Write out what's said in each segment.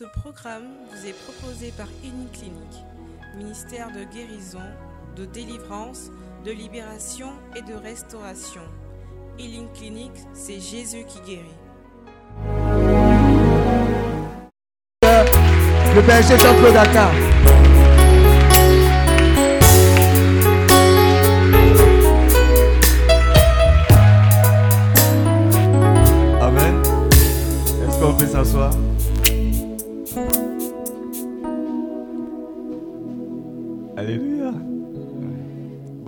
Ce programme vous est proposé par Clinique, ministère de guérison, de délivrance, de libération et de restauration. Healing Clinique, c'est Jésus qui guérit. Le berger Jean-Claude Dakar. Amen. Est-ce qu'on peut s'asseoir?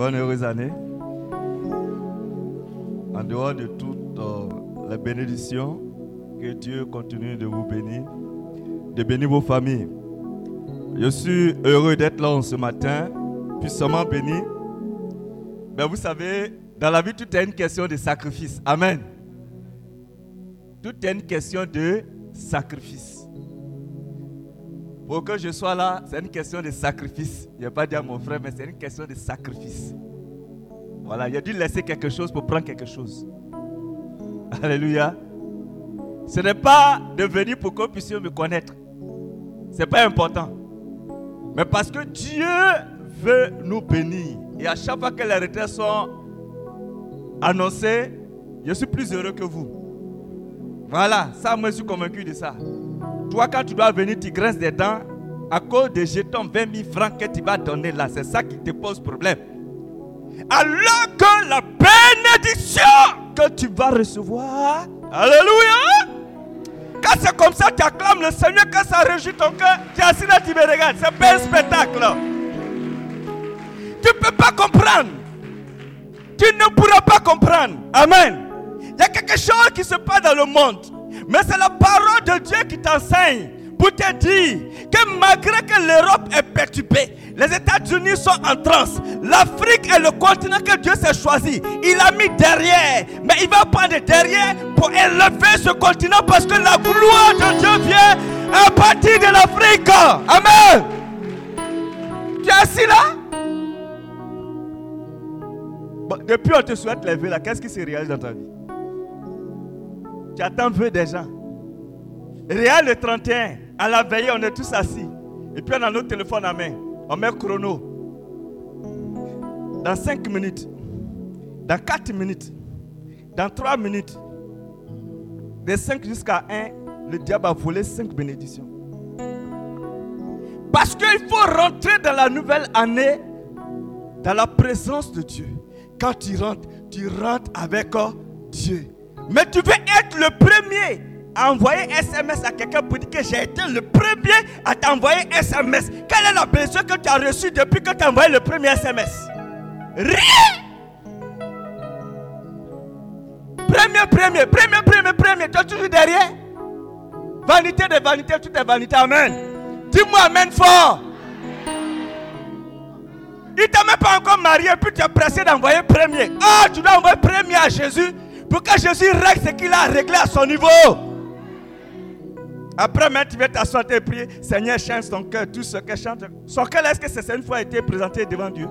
Bonne heureuse année. En dehors de toutes euh, les bénédictions, que Dieu continue de vous bénir, de bénir vos familles. Je suis heureux d'être là ce matin, puissamment béni. Mais vous savez, dans la vie, tout est une question de sacrifice. Amen. Tout est une question de sacrifice. Pour que je sois là, c'est une question de sacrifice. N'y a pas dit à mon frère, mais c'est une question de sacrifice. Voilà, il a dû laisser quelque chose pour prendre quelque chose. Alléluia. Ce n'est pas de venir pour qu'on puisse me connaître. Ce n'est pas important. Mais parce que Dieu veut nous bénir. Et à chaque fois que les retraites sont annoncées, je suis plus heureux que vous. Voilà, ça, moi, je suis convaincu de ça. Toi, quand tu dois venir, tu graisses des dents à cause des jetons 20 000 francs que tu vas donner là. C'est ça qui te pose problème. Alors que la bénédiction que tu vas recevoir, Alléluia. Quand c'est comme ça, tu acclames le Seigneur, quand ça réjouit ton cœur, tu es assis là, tu me regardes. C'est un spectacle. Tu ne peux pas comprendre. Tu ne pourras pas comprendre. Amen. Il y a quelque chose qui se passe dans le monde. Mais c'est la parole de Dieu qui t'enseigne pour te dire que malgré que l'Europe est perturbée, les États-Unis sont en transe, l'Afrique est le continent que Dieu s'est choisi. Il a mis derrière, mais il va prendre derrière pour élever ce continent parce que la gloire de Dieu vient à partir de l'Afrique. Amen. Tu es assis là? Depuis on te souhaite lever là, qu'est-ce qui se réalise dans ta vie? Attends vu des gens. Réal le 31, à la veille, on est tous assis. Et puis on a notre téléphone à main. On met chrono. Dans 5 minutes, dans 4 minutes, dans 3 minutes, de 5 jusqu'à 1, le diable a volé 5 bénédictions. Parce qu'il faut rentrer dans la nouvelle année dans la présence de Dieu. Quand tu rentres, tu rentres avec oh, Dieu. Mais tu veux être le premier à envoyer SMS à quelqu'un pour dire que j'ai été le premier à t'envoyer SMS. Quelle est la blessure que tu as reçue depuis que tu as envoyé le premier SMS Rien Premier, premier, premier, premier, premier, tu toujours derrière Vanité de vanité, tout est vanité. Amen. Dis-moi Amen fort. Il t'a même pas encore marié, puis tu es pressé d'envoyer premier. Ah, tu dois envoyer premier à Jésus pour que Jésus règle ce qu'il a réglé à son niveau. Après, maintenant, tu vas t'asseoir et prier. Seigneur, chante ton cœur, tout ce que chante. Son cœur, est-ce que c'est une fois été présenté devant Dieu?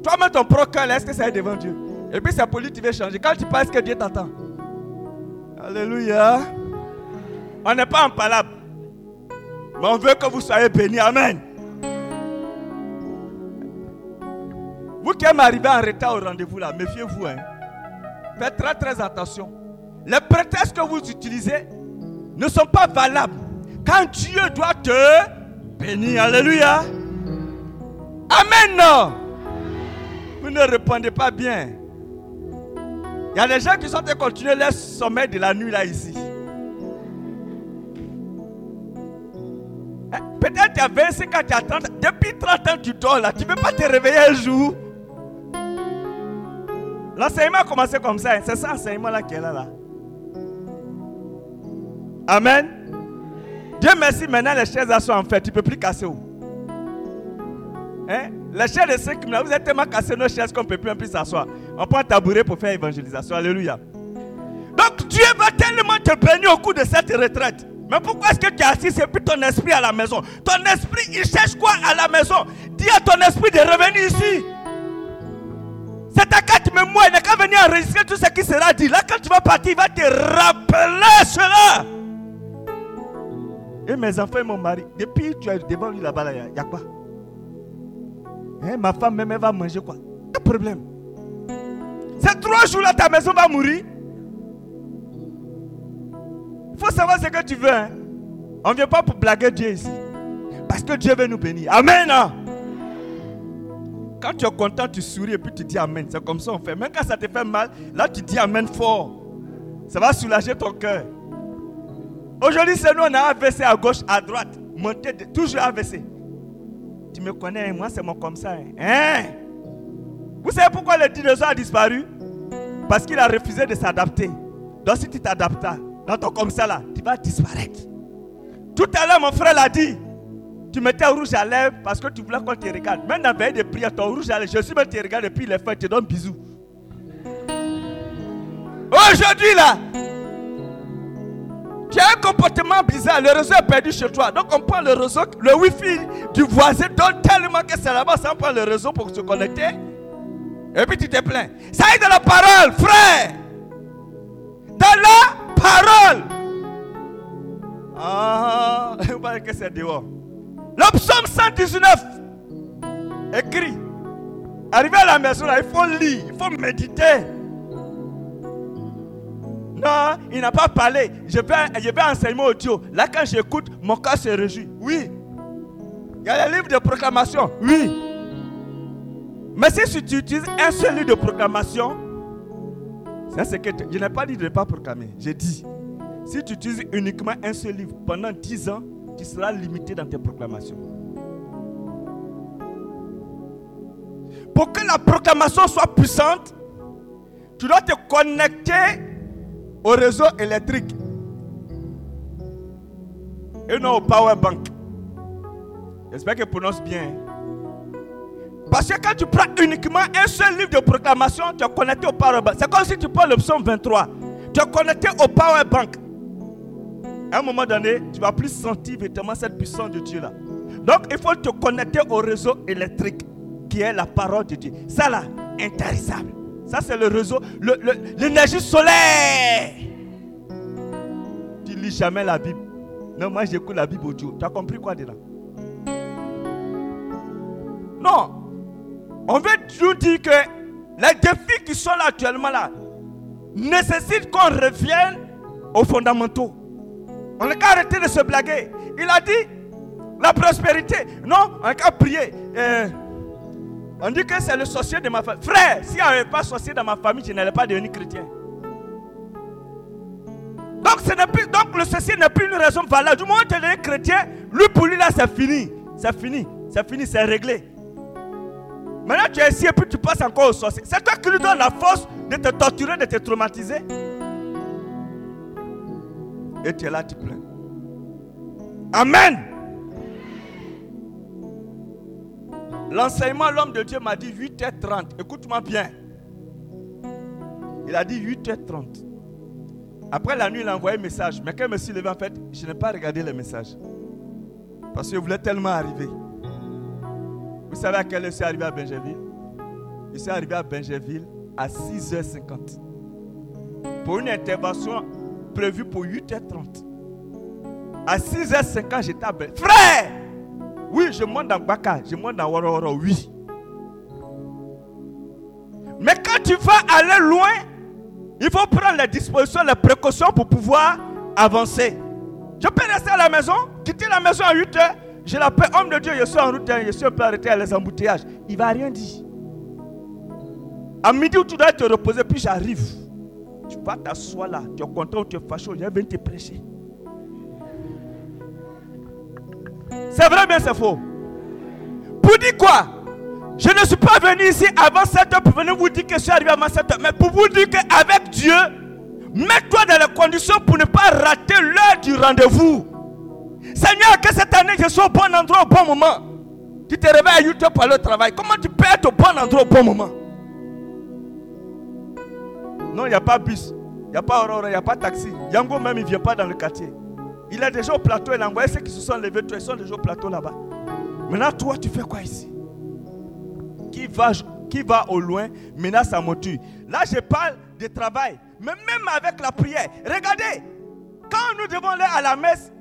Toi-même, ton propre cœur, est-ce que c'est devant Dieu? Et puis, c'est pour lui tu veux changer. Quand tu penses que Dieu t'attend. Alléluia. On n'est pas en palabre. Mais on veut que vous soyez bénis. Amen. Vous qui êtes arrivé en retard au rendez-vous là, méfiez-vous. Hein. Faites très très attention. Les prétextes que vous utilisez ne sont pas valables. Quand Dieu doit te bénir, alléluia. Amen. Vous ne répondez pas bien. Il y a des gens qui sont en continuer leur sommeil de la nuit là ici. Eh, peut-être tu as 25 ans, tu as 30 Depuis 30 ans, tu dors là. Tu ne peux pas te réveiller un jour? L'enseignement a commencé comme ça. Hein. C'est ça l'enseignement-là qui est là. Amen. Dieu merci, maintenant les chaises sont en fait. Tu ne peux plus casser où? Hein? Les chaises de 5 minutes, vous êtes tellement cassé nos chaises qu'on ne peut plus, plus s'asseoir. On prend un tabouret pour faire évangélisation. Alléluia. Donc Dieu va tellement te bénir au cours de cette retraite. Mais pourquoi est-ce que tu es assis C'est plus ton esprit à la maison? Ton esprit, il cherche quoi à la maison? Dis à ton esprit de revenir ici. C'est ta carte mémoire, il n'a qu'à venir enregistrer tout ce qui sera dit. Là, quand tu vas partir, il va te rappeler cela. Et mes enfants et mon mari, depuis que tu es devant lui là-bas, il y, a quoi? Hein, Ma femme même, elle va manger quoi? Pas de problème. Ces trois jours-là, ta maison va mourir. Il faut savoir ce que tu veux. Hein. On ne vient pas pour blaguer Dieu ici. Parce que Dieu veut nous bénir. Amen. Hein. Quand tu es content, tu souris et puis tu dis Amen. C'est comme ça on fait. Même quand ça te fait mal, là tu dis Amen fort. Ça va soulager ton cœur. Aujourd'hui, c'est nous, on a AVC à gauche, à droite. Monter, toujours AVC. Tu me connais, moi c'est mon comme ça. Hein? hein? Vous savez pourquoi le dinosaure a disparu? Parce qu'il a refusé de s'adapter. Donc si tu t'adaptes dans ton comme ça là, tu vas disparaître. Tout à l'heure, mon frère l'a dit. Tu mettais rouge à lèvres parce que tu voulais qu'on te regarde. La veille de prière, ton rouge à lèvres, je suis même te regarde depuis les fêtes, je te donne bisous. Aujourd'hui là, tu as un comportement bizarre, le réseau est perdu chez toi. Donc on prend le réseau, le wifi du voisin donne tellement que c'est là-bas, ça prend le réseau pour se connecter. Et puis tu te plains. Ça est de la parole, frère. Dans la parole. Ah, vous que c'est dehors. Le psaume 119, écrit. Arrivé à la maison, là, il faut lire, il faut méditer. Non, il n'a pas parlé. Je vais, je vais enseigner audio. Là, quand j'écoute, mon cœur se réjouit. Oui. Il y a les livres de proclamation. Oui. Mais si tu utilises un seul livre de proclamation, c'est que je n'ai pas dit de ne pas proclamer. J'ai dit, si tu utilises uniquement un seul livre pendant 10 ans, tu seras limité dans tes proclamations. Pour que la proclamation soit puissante, tu dois te connecter au réseau électrique et non au power bank. J'espère que je prononce bien. Parce que quand tu prends uniquement un seul livre de proclamation, tu es connecté au power bank. C'est comme si tu prends l'option 23. Tu es connecté au power bank. À un moment donné, tu vas plus sentir véritablement cette puissance de Dieu là. Donc il faut te connecter au réseau électrique qui est la parole de Dieu. Ça là, intarissable. Ça, c'est le réseau, l'énergie solaire. Tu lis jamais la Bible. Non, moi j'écoute la Bible audio. Tu as compris quoi de là Non. On veut nous dire que les défis qui sont là actuellement là nécessitent qu'on revienne aux fondamentaux. On n'a qu'à arrêter de se blaguer. Il a dit la prospérité. Non, on n'a qu'à prier. Euh, on dit que c'est le sorcier de ma famille. Frère, s'il n'y avait pas sorcier dans ma famille, je n'allais pas devenir chrétien. Donc, ce plus, donc le sorcier n'est plus une raison valable. Du moment où tu es chrétien, lui pour lui là, c'est fini. C'est fini. C'est fini, c'est réglé. Maintenant, tu es ici et puis tu passes encore au sorcier. C'est toi qui lui donnes la force de te torturer, de te traumatiser. Et tu es là, tu pleures. Amen. L'enseignement, l'homme de Dieu m'a dit 8h30. Écoute-moi bien. Il a dit 8h30. Après la nuit, il a envoyé un message. Mais quand je me suis levé, en fait, je n'ai pas regardé le message. Parce que je voulais tellement arriver. Vous savez à quelle heure je suis arrivé à Benjaville Je suis arrivé à Benjaville à 6h50. Pour une intervention prévue pour 8h30. À 6h50, j'étais à Benjaville. Frère oui, je monte dans Baka, je monte dans Waroro, oui. Mais quand tu vas aller loin, il faut prendre les dispositions, les précautions pour pouvoir avancer. Je peux rester à la maison, quitter la maison à 8 heures. Je l'appelle homme de Dieu, je suis en route, je suis un peu arrêté à les embouteillages. Il ne va rien dire. À midi où tu dois te reposer, puis j'arrive. Tu vas t'asseoir là, tu es content ou tu es fâché, je viens te prêcher. C'est vrai, bien c'est faux? Pour dire quoi? Je ne suis pas venu ici avant 7 heures pour venir vous dire que je suis arrivé avant 7 heures. Mais pour vous dire qu'avec Dieu, mets-toi dans les conditions pour ne pas rater l'heure du rendez-vous. Seigneur, que cette année je sois au bon endroit au bon moment. Tu te réveilles à 8 heures pour aller au travail. Comment tu peux être au bon endroit au bon moment? Non, il n'y a pas bus. Il n'y a pas Aurora, il n'y a pas taxi. Yango même, il ne vient pas dans le quartier. Il est déjà au plateau, il a envoyé ceux qui se sont levés, ils sont déjà au plateau là-bas. Maintenant, toi, tu fais quoi ici? Qui va, qui va au loin menace sa moture. Là, je parle de travail. Mais même avec la prière, regardez, quand nous devons aller à la messe,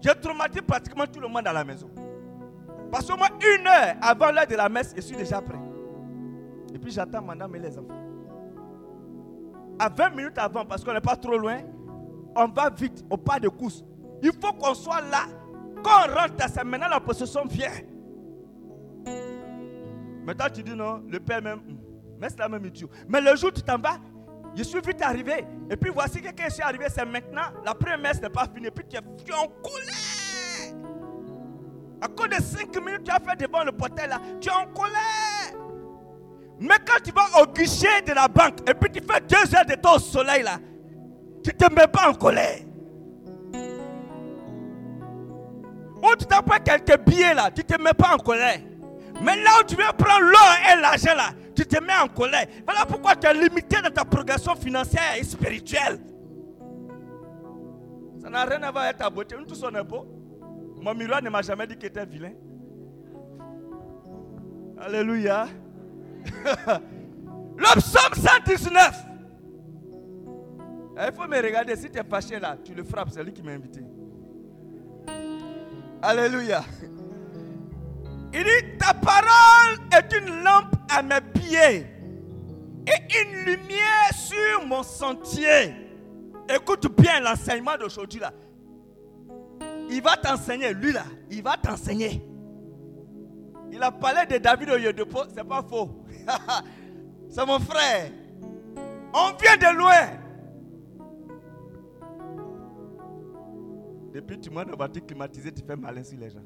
J'ai traumatisé pratiquement tout le monde à la maison. Parce que moi, une heure avant l'heure de la messe, je suis déjà prêt. Et puis j'attends madame et les enfants. À 20 minutes avant, parce qu'on n'est pas trop loin, on va vite, au pas de course. Il faut qu'on soit là. Quand on rentre, c'est maintenant la possession vient. Maintenant tu dis non, le père même, hum, mais c'est la même idiot. Mais le jour où tu t'en vas, je suis vite arrivé. Et puis voici que quand je suis arrivé, c'est maintenant. La première messe n'est pas finie. Et puis tu es, tu es en colère. À cause de 5 minutes, tu as fait devant le portail là. Tu es en colère. Mais quand tu vas au guichet de la banque et puis tu fais deux heures de temps au soleil là, tu ne te mets pas en colère. Ou tu t'en prends quelques billets là, tu ne te mets pas en colère. Mais là où tu viens prendre l'or et l'argent là, tu te mets en colère. Voilà pourquoi tu es limité dans ta progression financière et spirituelle. Ça n'a rien à voir avec ta beauté. Nous tous on est beau. Mon miroir ne m'a jamais dit qu'il était vilain. Alléluia. Le psaume 119. Eh, il faut me regarder. Si tu es fâché là, tu le frappes. C'est lui qui m'a invité. Alléluia. Il dit, ta parole est une lampe à mes pieds et une lumière sur mon sentier. Écoute bien l'enseignement d'aujourd'hui là. Il va t'enseigner, lui là, il va t'enseigner. Il a parlé de David au Yodepo, c'est pas faux. c'est mon frère. On vient de loin. Depuis tu montes dans la voiture climatisée, tu fais malin sur les gens.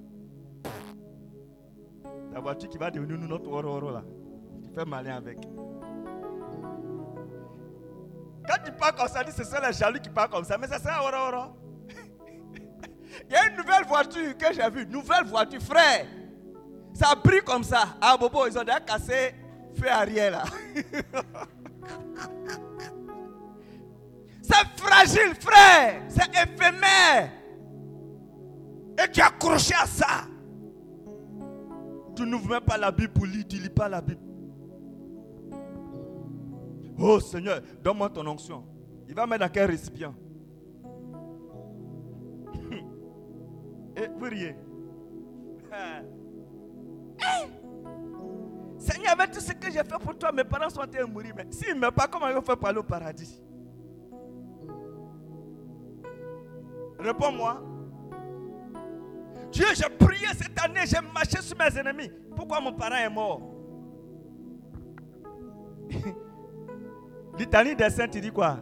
La voiture qui va devenir notre oro là. Tu fais malin avec. Quand tu parles comme ça, c'est ça les jaloux qui parlent comme ça, mais ça c'est un oro Il y a une nouvelle voiture que j'ai vue, nouvelle voiture, frère. Ça brille comme ça. Ah, Bobo, ils ont déjà cassé feu arrière là. c'est fragile, frère. C'est éphémère. Et tu es accroché à ça. Tu n'ouvres même pas la Bible pour lire, tu ne lis pas la Bible. Oh Seigneur, donne-moi ton onction. Il va mettre dans quel récipient? Et vous riez. Seigneur, avec tout ce que j'ai fait pour toi, mes parents sont en train de mourir. Mais s'ils ne meurent pas, comment ils vont faire pour aller au paradis? Réponds-moi. Dieu, j'ai prié cette année, j'ai marché sur mes ennemis. Pourquoi mon parent est mort? Litanie des saints, tu dis quoi?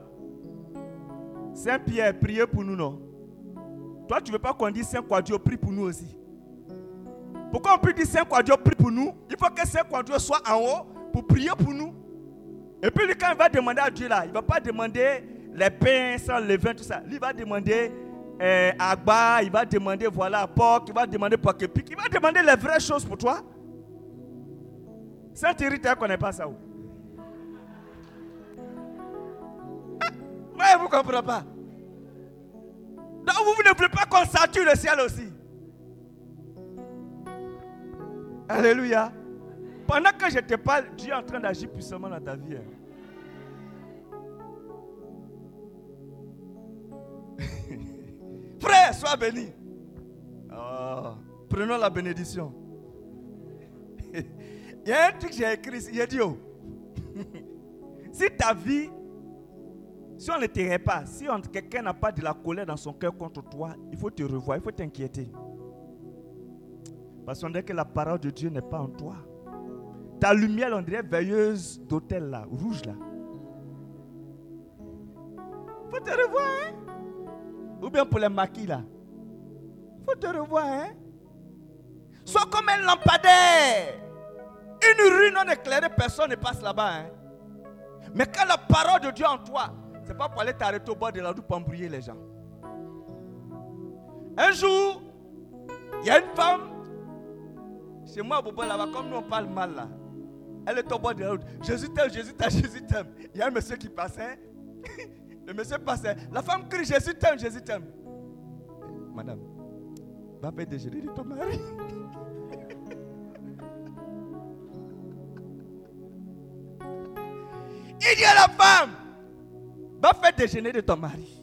Saint Pierre, priez pour nous, non? Toi, tu ne veux pas qu'on dise Saint Quadio, prie pour nous aussi. Pourquoi on peut dire Saint Quadio, prie pour nous? Il faut que Saint Quadio soit en haut pour prier pour nous. Et puis, quand il va demander à Dieu, là, il ne va pas demander les pains sans levain, tout ça. Il va demander euh, Agba, il va demander, voilà, porc, il va demander Poképic, il va demander les vraies choses pour toi. Saint-Thierry, tu ne connais pas ça où Moi, vous ne comprenez pas. Donc, vous ne voulez pas qu'on sature le ciel aussi. Alléluia. Pendant que je te parle, Dieu est en train d'agir puissamment dans ta vie. Frère, sois béni. Oh, prenons la bénédiction. Il y a un truc que j'ai écrit. J'ai dit, oh, si ta vie, si on ne te pas, si quelqu'un n'a pas de la colère dans son cœur contre toi, il faut te revoir, il faut t'inquiéter. Parce qu'on dit que la parole de Dieu n'est pas en toi. Ta lumière, on dirait veilleuse d'hôtel là, rouge là. Faut te revoir, hein? Ou bien pour les maquis là. Faut te revoir, hein? Sois comme un lampadaire. Une rue non éclairée, personne ne passe là-bas, hein? Mais quand la parole de Dieu en toi, c'est pas pour aller t'arrêter au bord de la rue pour embrouiller les gens. Un jour, il y a une femme, chez moi, Bobo, là-bas, comme nous on parle mal là. Elle est au bord de la route. Jésus t'aime, Jésus t'aime, Jésus t'aime. Il y a un monsieur qui passait. Le monsieur passait. La femme crie Jésus t'aime, Jésus t'aime. Madame, va faire déjeuner de ton mari. Il dit à la femme, va faire déjeuner de ton mari.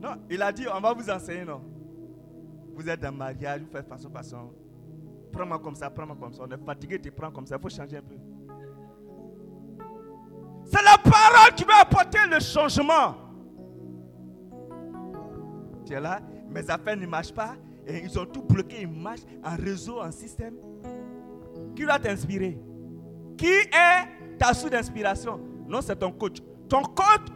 Non, il a dit, on va vous enseigner, non. Vous êtes dans mariage, vous faites façon, façon. Prends-moi comme ça, prends-moi comme ça. On est fatigué, tu prends comme ça. Il faut changer un peu. C'est la parole qui va apporter le changement. Tu es là, mes affaires ne marchent pas. Et ils ont tout bloqué, ils marchent en réseau, en système. Qui va t'inspirer? Qui est ta source d'inspiration? Non, c'est ton coach. Ton coach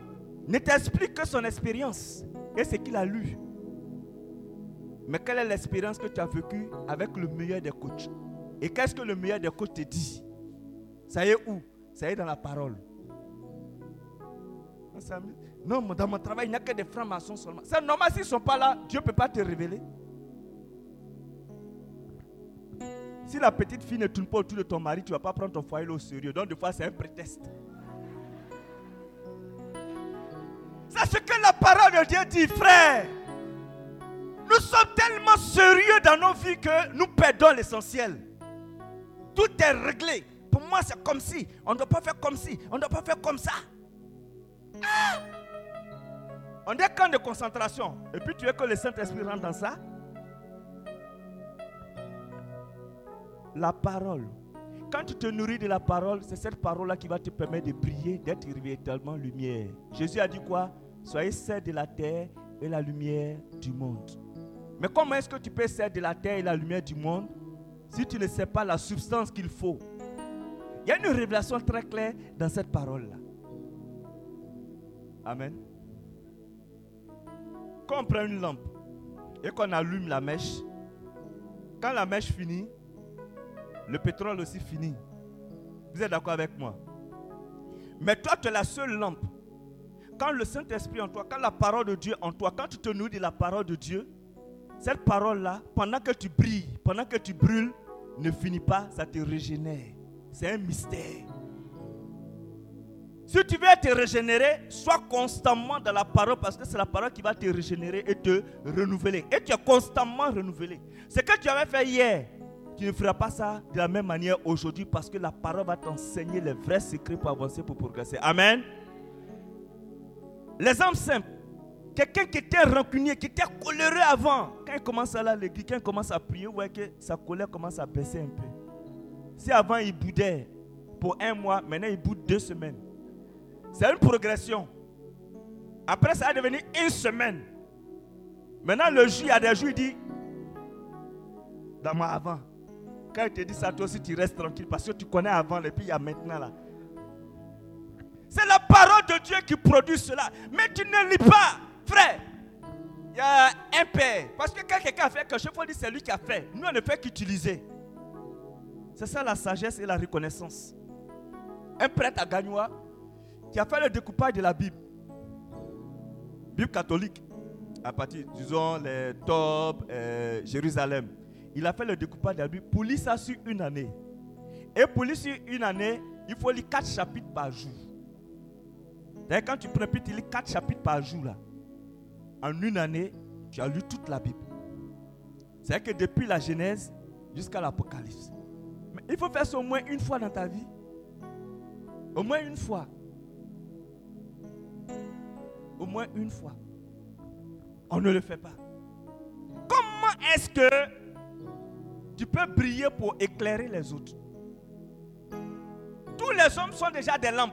ne t'explique que son expérience et ce qu'il a lu. Mais quelle est l'expérience que tu as vécue avec le meilleur des coachs? Et qu'est-ce que le meilleur des coachs te dit? Ça y est où? Ça y est dans la parole. Non, dans mon travail, il n'y a que des francs-maçons seulement. C'est normal, s'ils ne sont pas là, Dieu ne peut pas te révéler. Si la petite fille ne tourne pas autour de ton mari, tu ne vas pas prendre ton foyer au sérieux. Donc, des fois, c'est un prétexte. C'est ce que la parole de Dieu dit, frère. Nous sommes tellement sérieux dans nos vies que nous perdons l'essentiel. Tout est réglé. Pour moi, c'est comme si. On ne doit pas faire comme si. On ne doit pas faire comme ça. Ah! On est camp de concentration. Et puis tu veux que le Saint-Esprit rentre dans ça? La parole. Quand tu te nourris de la parole, c'est cette parole-là qui va te permettre de briller, d'être véritablement lumière. Jésus a dit quoi? Soyez sel de la terre et la lumière du monde. Mais comment est-ce que tu peux ser de la terre et la lumière du monde si tu ne sais pas la substance qu'il faut? Il y a une révélation très claire dans cette parole-là. Amen. Quand on prend une lampe et qu'on allume la mèche, quand la mèche finit, le pétrole aussi finit. Vous êtes d'accord avec moi? Mais toi, tu es la seule lampe. Quand le Saint-Esprit en toi, quand la parole de Dieu en toi, quand tu te nourris de la parole de Dieu, cette parole-là, pendant que tu brilles, pendant que tu brûles, ne finit pas, ça te régénère. C'est un mystère. Si tu veux te régénérer, sois constamment dans la parole parce que c'est la parole qui va te régénérer et te renouveler. Et tu es constamment renouvelé. Ce que tu avais fait hier, tu ne feras pas ça de la même manière aujourd'hui parce que la parole va t'enseigner les vrais secrets pour avancer, pour progresser. Amen. L'exemple simple. Quelqu'un qui était rancunier, qui était coléreux avant, quand il commence à aller à l'église, quand il commence à prier, ouais, que sa colère commence à baisser un peu. Si avant il boudait pour un mois, maintenant il boude deux semaines. C'est une progression. Après, ça va devenir une semaine. Maintenant, le jour, il y a des jours, il dit, dans moi avant. Quand il te dit ça, toi aussi, tu restes tranquille parce que tu connais avant et puis il y a maintenant là. C'est la parole de Dieu qui produit cela. Mais tu ne lis pas, frère. Il y a un père. Parce que quand quelqu'un a fait quelque chose, il faut dire c'est lui qui a fait. Nous, on ne fait qu'utiliser. C'est ça la sagesse et la reconnaissance. Un prêtre à Gagnois qui a fait le découpage de la Bible. Bible catholique. À partir, disons, les top, euh, Jérusalem. Il a fait le découpage de la Bible pour lire ça sur une année. Et pour lire sur une année, il faut lire quatre chapitres par jour. D'ailleurs, quand tu prends tu lis quatre chapitres par jour. Là. En une année, tu as lu toute la Bible. C'est que depuis la Genèse jusqu'à l'Apocalypse. Mais il faut faire ça au moins une fois dans ta vie. Au moins une fois. Au moins une fois. On ne le fait pas. Comment est-ce que tu peux briller pour éclairer les autres? Tous les hommes sont déjà des lampes.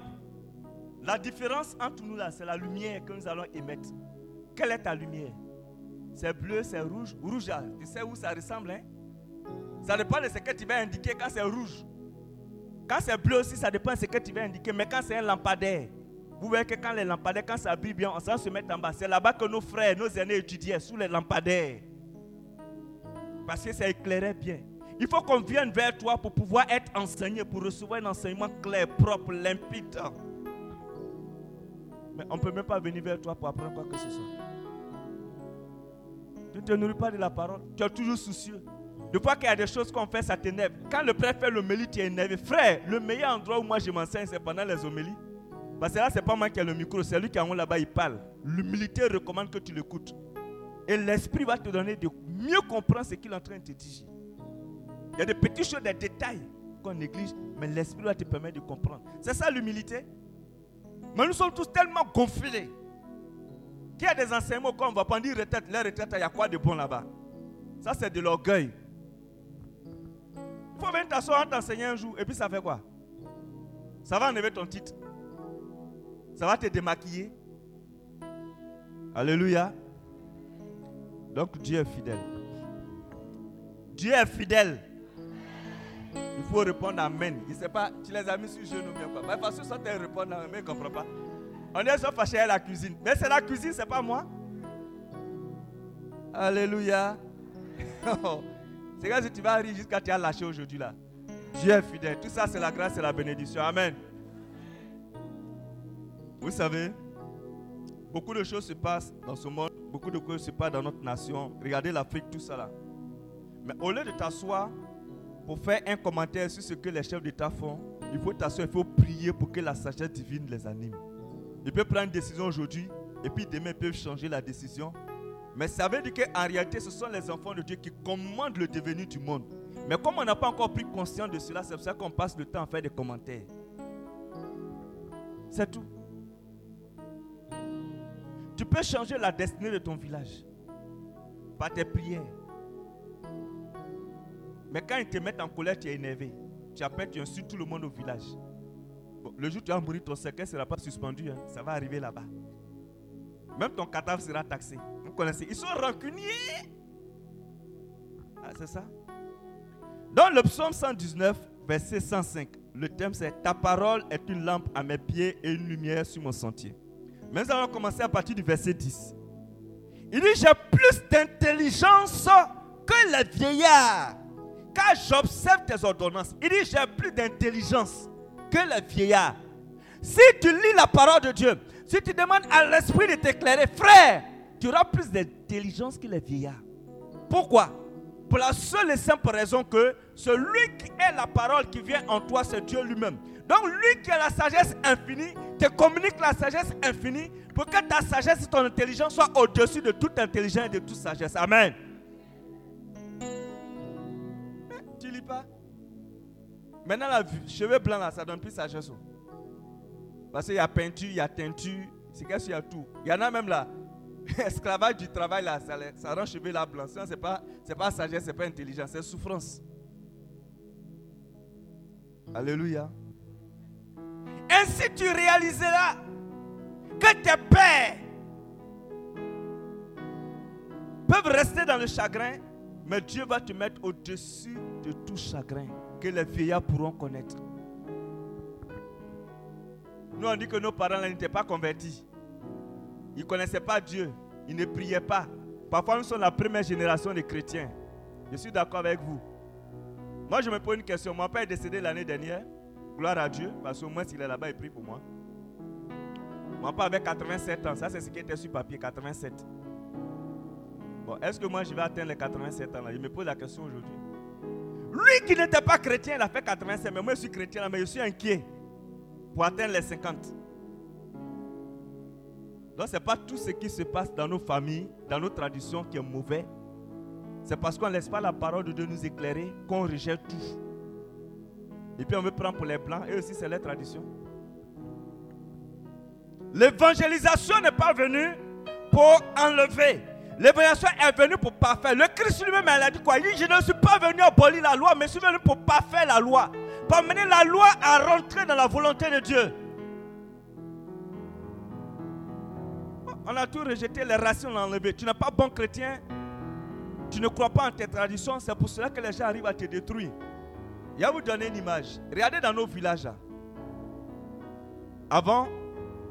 La différence entre nous là, c'est la lumière que nous allons émettre. Quelle est ta lumière? C'est bleu, c'est rouge. Rouge, tu sais où ça ressemble hein? Ça dépend de ce que tu vas indiquer quand c'est rouge. Quand c'est bleu aussi, ça dépend de ce que tu vas indiquer. Mais quand c'est un lampadaire, vous voyez que quand les lampadaires, quand ça brille bien, on s'en se met en bas. C'est là-bas que nos frères, nos aînés étudiaient, sous les lampadaires. Parce que ça éclairait bien. Il faut qu'on vienne vers toi pour pouvoir être enseigné, pour recevoir un enseignement clair, propre, limpide. On ne peut même pas venir vers toi pour apprendre quoi que ce soit. Tu ne te nourris pas de la parole. Tu es toujours soucieux. De fois qu'il y a des choses qu'on fait, ça t'énerve. Quand le prêtre fait l'homélie, tu es énervé. Frère, le meilleur endroit où moi je m'enseigne, c'est pendant les homélies. Parce que là, ce n'est pas moi qui ai le micro, c'est lui qui est en haut là-bas, il parle. L'humilité recommande que tu l'écoutes. Et l'esprit va te donner de mieux comprendre ce qu'il est en train de te dire. Il y a des petites choses, des détails qu'on néglige, mais l'esprit va te permettre de comprendre. C'est ça l'humilité? Mais nous sommes tous tellement gonflés, Qui a des enseignements qu'on va pas dire retraite, les retraites, il y a quoi de bon là-bas? Ça, c'est de l'orgueil. Il faut venir t'asseoir, t'enseigner un jour, et puis ça fait quoi? Ça va enlever ton titre. Ça va te démaquiller. Alléluia. Donc Dieu est fidèle. Dieu est fidèle. Il faut répondre Amen. Il sait pas, tu les as mis sur genou bien quoi. Mais parce que ça te répondre Amen, il ne comprend pas. On est sur fâché à la cuisine. Mais c'est la cuisine, c'est pas moi. Alléluia. c'est si tu vas rire jusqu'à tu as lâché aujourd'hui là. Dieu est fidèle. Tout ça, c'est la grâce et la bénédiction. Amen. Vous savez, beaucoup de choses se passent dans ce monde. Beaucoup de choses se passent dans notre nation. Regardez l'Afrique, tout ça là. Mais au lieu de t'asseoir pour faire un commentaire sur ce que les chefs d'État font, il faut t'asseoir, il faut prier pour que la sagesse divine les anime. Ils peuvent prendre une décision aujourd'hui et puis demain ils peuvent changer la décision. Mais ça veut dire qu'en réalité, ce sont les enfants de Dieu qui commandent le devenir du monde. Mais comme on n'a pas encore pris conscience de cela, c'est pour ça qu'on passe le temps à faire des commentaires. C'est tout. Tu peux changer la destinée de ton village par tes prières. Mais quand ils te mettent en colère, tu es énervé. Tu appelles, tu insultes tout le monde au village. le jour où tu vas mourir, ton cercueil ne sera pas suspendu. Hein. Ça va arriver là-bas. Même ton cadavre sera taxé. Vous connaissez Ils sont rancuniers. Ah, c'est ça. Dans le psaume 119, verset 105, le thème c'est Ta parole est une lampe à mes pieds et une lumière sur mon sentier. Mais nous allons commencer à partir du verset 10. Il dit J'ai plus d'intelligence que les vieillards quand j'observe tes ordonnances, il dit j'ai plus d'intelligence que les vieillards. Si tu lis la parole de Dieu, si tu demandes à l'esprit de t'éclairer, frère, tu auras plus d'intelligence que les vieillards. Pourquoi? Pour la seule et simple raison que celui qui est la parole qui vient en toi, c'est Dieu lui-même. Donc lui qui a la sagesse infinie, te communique la sagesse infinie pour que ta sagesse et ton intelligence soient au-dessus de toute intelligence et de toute sagesse. Amen. Maintenant, la cheveux blancs, là, ça donne plus sagesse. Parce qu'il y a peinture, il y a teinture, c'est qu'est-ce qu'il y a tout. Il y en a même là, esclavage du travail, là, ça, rend cheveux là blanc. Ce n'est pas, pas sagesse, ce n'est pas intelligence, c'est souffrance. Alléluia. Ainsi tu réaliseras que tes pères peuvent rester dans le chagrin, mais Dieu va te mettre au-dessus de tout chagrin que les vieillards pourront connaître. Nous, on dit que nos parents n'étaient pas convertis. Ils ne connaissaient pas Dieu. Ils ne priaient pas. Parfois, nous sommes la première génération de chrétiens. Je suis d'accord avec vous. Moi, je me pose une question. Mon père est décédé l'année dernière. Gloire à Dieu. Parce qu'au moins, s'il est là-bas, il prie pour moi. Mon père avait 87 ans. Ça, c'est ce qui était sur papier, 87. Bon, est-ce que moi, je vais atteindre les 87 ans là? Je me pose la question aujourd'hui. Lui qui n'était pas chrétien, il a fait 85, mais moi je suis chrétien, mais je suis inquiet pour atteindre les 50. Donc ce n'est pas tout ce qui se passe dans nos familles, dans nos traditions qui est mauvais. C'est parce qu'on ne laisse pas la parole de Dieu nous éclairer qu'on rejette tout. Et puis on me prend pour les blancs, et aussi c'est les traditions. L'évangélisation n'est pas venue pour enlever L'évaluation est venue pour parfaire. Le Christ lui-même, il a dit quoi? Il dit, je ne suis pas venu abolir la loi, mais je suis venu pour parfaire la loi. Pour amener la loi à rentrer dans la volonté de Dieu. On a tout rejeté, les racines on a enlevé. Tu n'es pas bon chrétien. Tu ne crois pas en tes traditions. C'est pour cela que les gens arrivent à te détruire. Je vais vous donner une image. Regardez dans nos villages. Avant,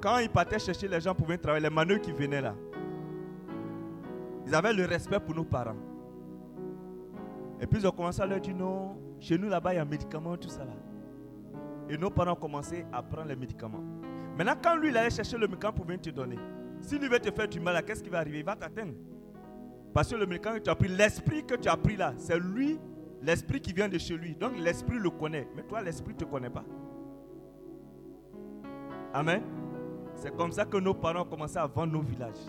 quand ils partaient chercher les gens pour venir travailler, les manœuvres qui venaient là, ils avaient le respect pour nos parents. Et puis ils ont commencé à leur dire non, chez nous là-bas il y a un médicament, tout ça là. Et nos parents ont commencé à prendre les médicaments. Maintenant, quand lui il allait chercher le médicament pour venir te donner, s'il veut te faire du mal, qu'est-ce qui va arriver? Il va t'atteindre. Parce que le médicament que tu as pris, l'esprit que tu as pris là, c'est lui, l'esprit qui vient de chez lui. Donc l'esprit le connaît. Mais toi, l'esprit ne te connaît pas. Amen. C'est comme ça que nos parents ont commencé à vendre nos villages.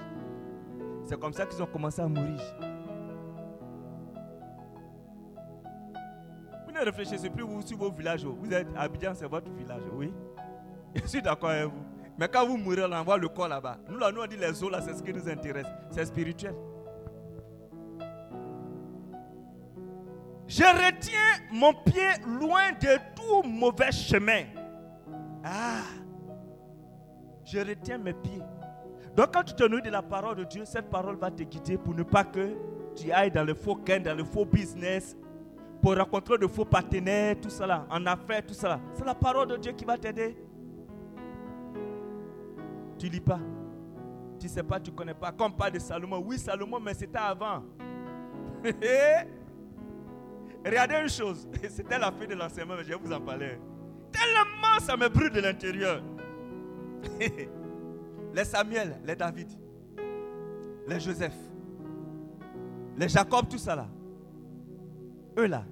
C'est comme ça qu'ils ont commencé à mourir. Vous ne réfléchissez plus sur vos villages. Vous êtes Abidjan, c'est votre village, oui. Je suis d'accord avec vous. Mais quand vous mourrez, on envoie le corps là-bas. Nous, là, nous, on dit les os, là, c'est ce qui nous intéresse. C'est spirituel. Je retiens mon pied loin de tout mauvais chemin. Ah, je retiens mes pieds. Donc quand tu te nourris de la parole de Dieu, cette parole va te guider pour ne pas que tu ailles dans le faux gain, dans le faux business, pour rencontrer de faux partenaires, tout ça en affaires, tout ça C'est la parole de Dieu qui va t'aider. Tu lis pas. Tu sais pas, tu connais pas. Comme pas de Salomon. Oui, Salomon, mais c'était avant. Regardez une chose. C'était la fin de l'enseignement, mais je vais vous en parler. Tellement ça me brûle de l'intérieur. les Samuel, les David, les Joseph, les Jacob, tout ça là. Eux là,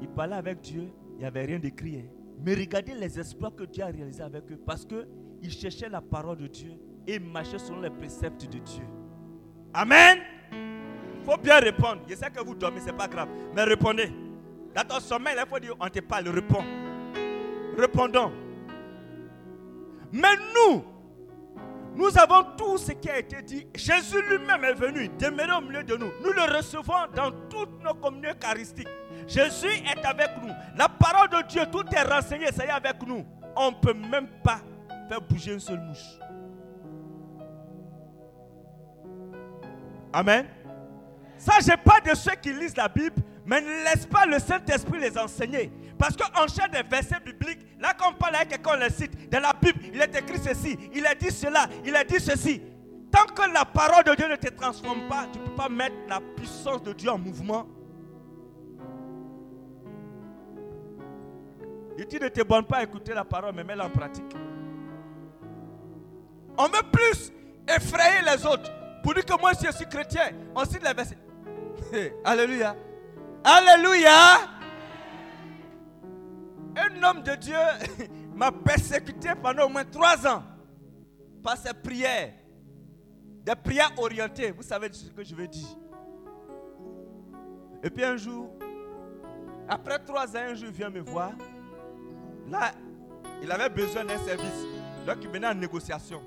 ils parlaient avec Dieu, il n'y avait rien d'écrit. Hein. Mais regardez les exploits que Dieu a réalisés avec eux parce qu'ils cherchaient la parole de Dieu et marchaient selon les préceptes de Dieu. Amen. Il faut bien répondre. Je sais que vous dormez, ce n'est pas grave. Mais répondez. Dans ton sommeil, il faut dire on te parle, réponds. Répondons. Mais nous, nous avons tout ce qui a été dit. Jésus lui-même est venu demeurer au milieu de nous. Nous le recevons dans toutes nos communautés eucharistiques. Jésus est avec nous. La parole de Dieu, tout est renseigné, ça y est avec nous. On ne peut même pas faire bouger une seule mouche. Amen. Ça, je pas de ceux qui lisent la Bible, mais ne laisse pas le Saint-Esprit les enseigner. Parce qu'on cherche des versets bibliques. Là, quand on parle avec quelqu'un, on les cite. Dans la Bible, il est écrit ceci, il a dit cela, il a dit ceci. Tant que la parole de Dieu ne te transforme pas, tu ne peux pas mettre la puissance de Dieu en mouvement. Et tu ne te bonnes pas à écouter la parole, mais mets-la en pratique. On veut plus effrayer les autres. Pour dire que moi, je suis chrétien, on cite les versets. Alléluia. Alléluia. Un homme de Dieu m'a persécuté pendant au moins trois ans par ses prières. Des prières orientées. Vous savez ce que je veux dire. Et puis un jour, après trois ans, un jour, il vient me voir. Là, il avait besoin d'un service. Donc, il venait en négociation.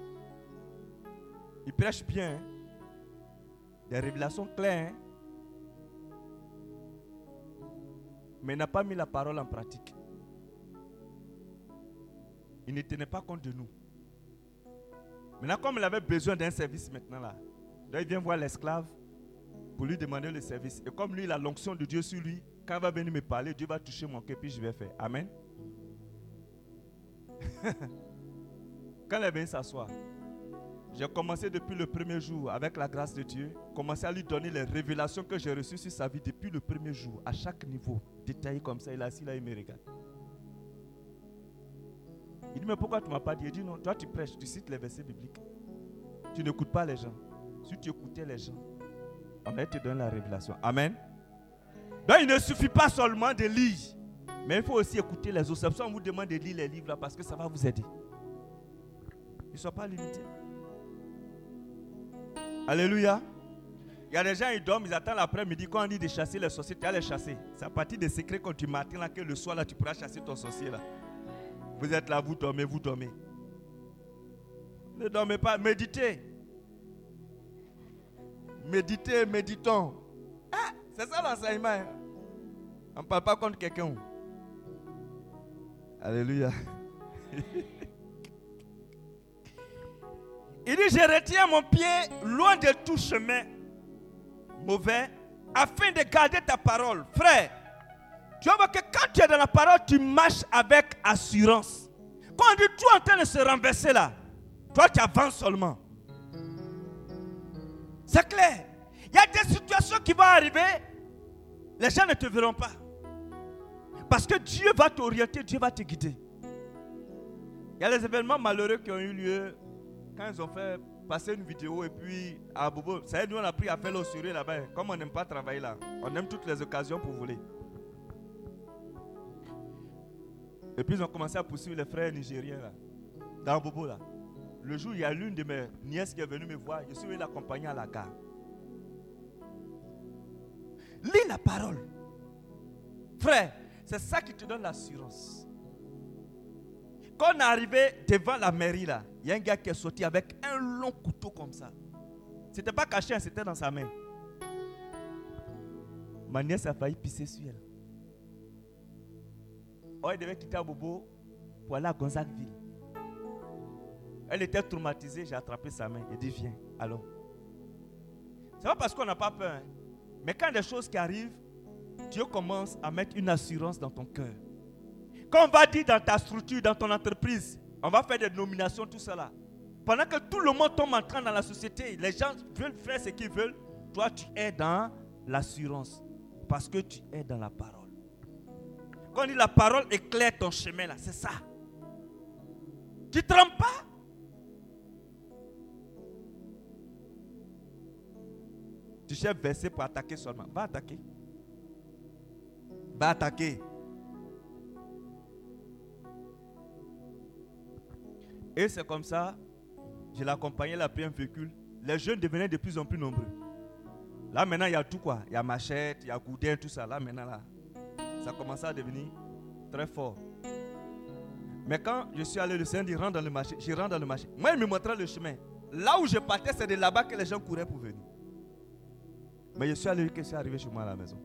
Il prêche bien. Hein. Des révélations claires. Hein. mais il n'a pas mis la parole en pratique. Il ne tenait pas compte de nous. Maintenant, comme il avait besoin d'un service maintenant là, il vient voir l'esclave pour lui demander le service. Et comme lui, il a l'onction de Dieu sur lui, quand il va venir me parler, Dieu va toucher mon cœur, puis je vais faire. Amen. quand il est venu s'asseoir, j'ai commencé depuis le premier jour, avec la grâce de Dieu, commencé à lui donner les révélations que j'ai reçues sur sa vie depuis le premier jour, à chaque niveau, détaillé comme ça. Il est assis là, il me regarde. Il dit, mais pourquoi tu ne m'as pas dit? Il dit, non, toi tu prêches, tu cites les versets bibliques. Tu n'écoutes pas les gens. Si tu écoutais les gens, on te donner la révélation. Amen. Donc il ne suffit pas seulement de lire, mais il faut aussi écouter les autres. C'est on vous demande de lire les livres là parce que ça va vous aider. ne soient pas limités. Alléluia. Il y a des gens, ils dorment, ils attendent l'après-midi. Quand on dit de chasser les sorciers, tu vas les chasser. C'est à partir des secrets quand tu matin là que le soir là, tu pourras chasser ton sorcier là. Vous êtes là, vous dormez, vous dormez. Ne dormez pas, méditez. Méditez, méditons. Ah, c'est ça l'enseignement. Hein. On ne parle pas contre quelqu'un. Alléluia. Il dit, je retiens mon pied loin de tout chemin mauvais afin de garder ta parole. Frère, tu vois que quand tu es dans la parole, tu marches avec assurance. Quand on dit tout en train de se renverser là, toi tu avances seulement. C'est clair. Il y a des situations qui vont arriver, les gens ne te verront pas. Parce que Dieu va t'orienter, Dieu va te guider. Il y a les événements malheureux qui ont eu lieu quand ils ont fait passer une vidéo et puis à Bobo, ça y est, nous on a pris à faire l'ossuré là-bas. Comme on n'aime pas travailler là, on aime toutes les occasions pour voler. Et puis ils ont commencé à poursuivre les frères nigériens là, dans Bobo là. Le jour, il y a l'une de mes nièces qui est venue me voir, je suis venu l'accompagner à la gare. Lis la parole. Frère, c'est ça qui te donne l'assurance. Quand on est arrivé devant la mairie là, il y a un gars qui est sorti avec un long couteau comme ça. C'était pas caché, hein, c'était dans sa main. Ma nièce a failli pisser sur elle. Oh, elle devait quitter Bobo pour aller à Gonzagueville. Elle était traumatisée, j'ai attrapé sa main. Il dit Viens, allons. C'est pas parce qu'on n'a pas peur. hein. Mais quand des choses qui arrivent, Dieu commence à mettre une assurance dans ton cœur. Quand on va dire dans ta structure, dans ton entreprise, on va faire des nominations, tout cela. Pendant que tout le monde tombe en train dans la société, les gens veulent faire ce qu'ils veulent, toi tu es dans l'assurance. Parce que tu es dans la parole. Quand on dit la parole éclaire ton chemin là, c'est ça. Tu ne trompes pas? Tu cherches verset pour attaquer seulement. Va attaquer. Va attaquer. Et c'est comme ça, je l'accompagnais, la pris un véhicule. Les jeunes devenaient de plus en plus nombreux. Là maintenant, il y a tout quoi. Il y a machette, il y a goudin, tout ça. Là maintenant, là, ça commençait à devenir très fort. Mais quand je suis allé, le Seigneur dit rentre dans le marché. Je rentre dans le marché. Moi, il me montrait le chemin. Là où je partais, c'est de là-bas que les gens couraient pour venir. Mais je suis allé, que je suis arrivé chez moi à la maison.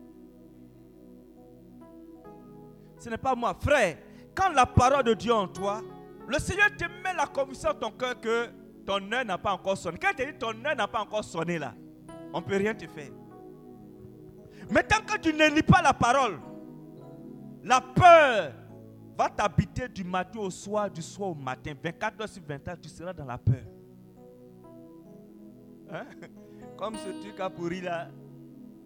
Ce n'est pas moi. Frère, quand la parole de Dieu en toi, le Seigneur te met la conviction dans ton cœur que ton heure n'a pas encore sonné. Quand il te dit ton heure n'a pas encore sonné là, on ne peut rien te faire. Mais tant que tu ne lis pas la parole, la peur va t'habiter du matin au soir, du soir au matin. 24 heures sur 24, tu seras dans la peur. Hein? Comme ce truc a pourri là.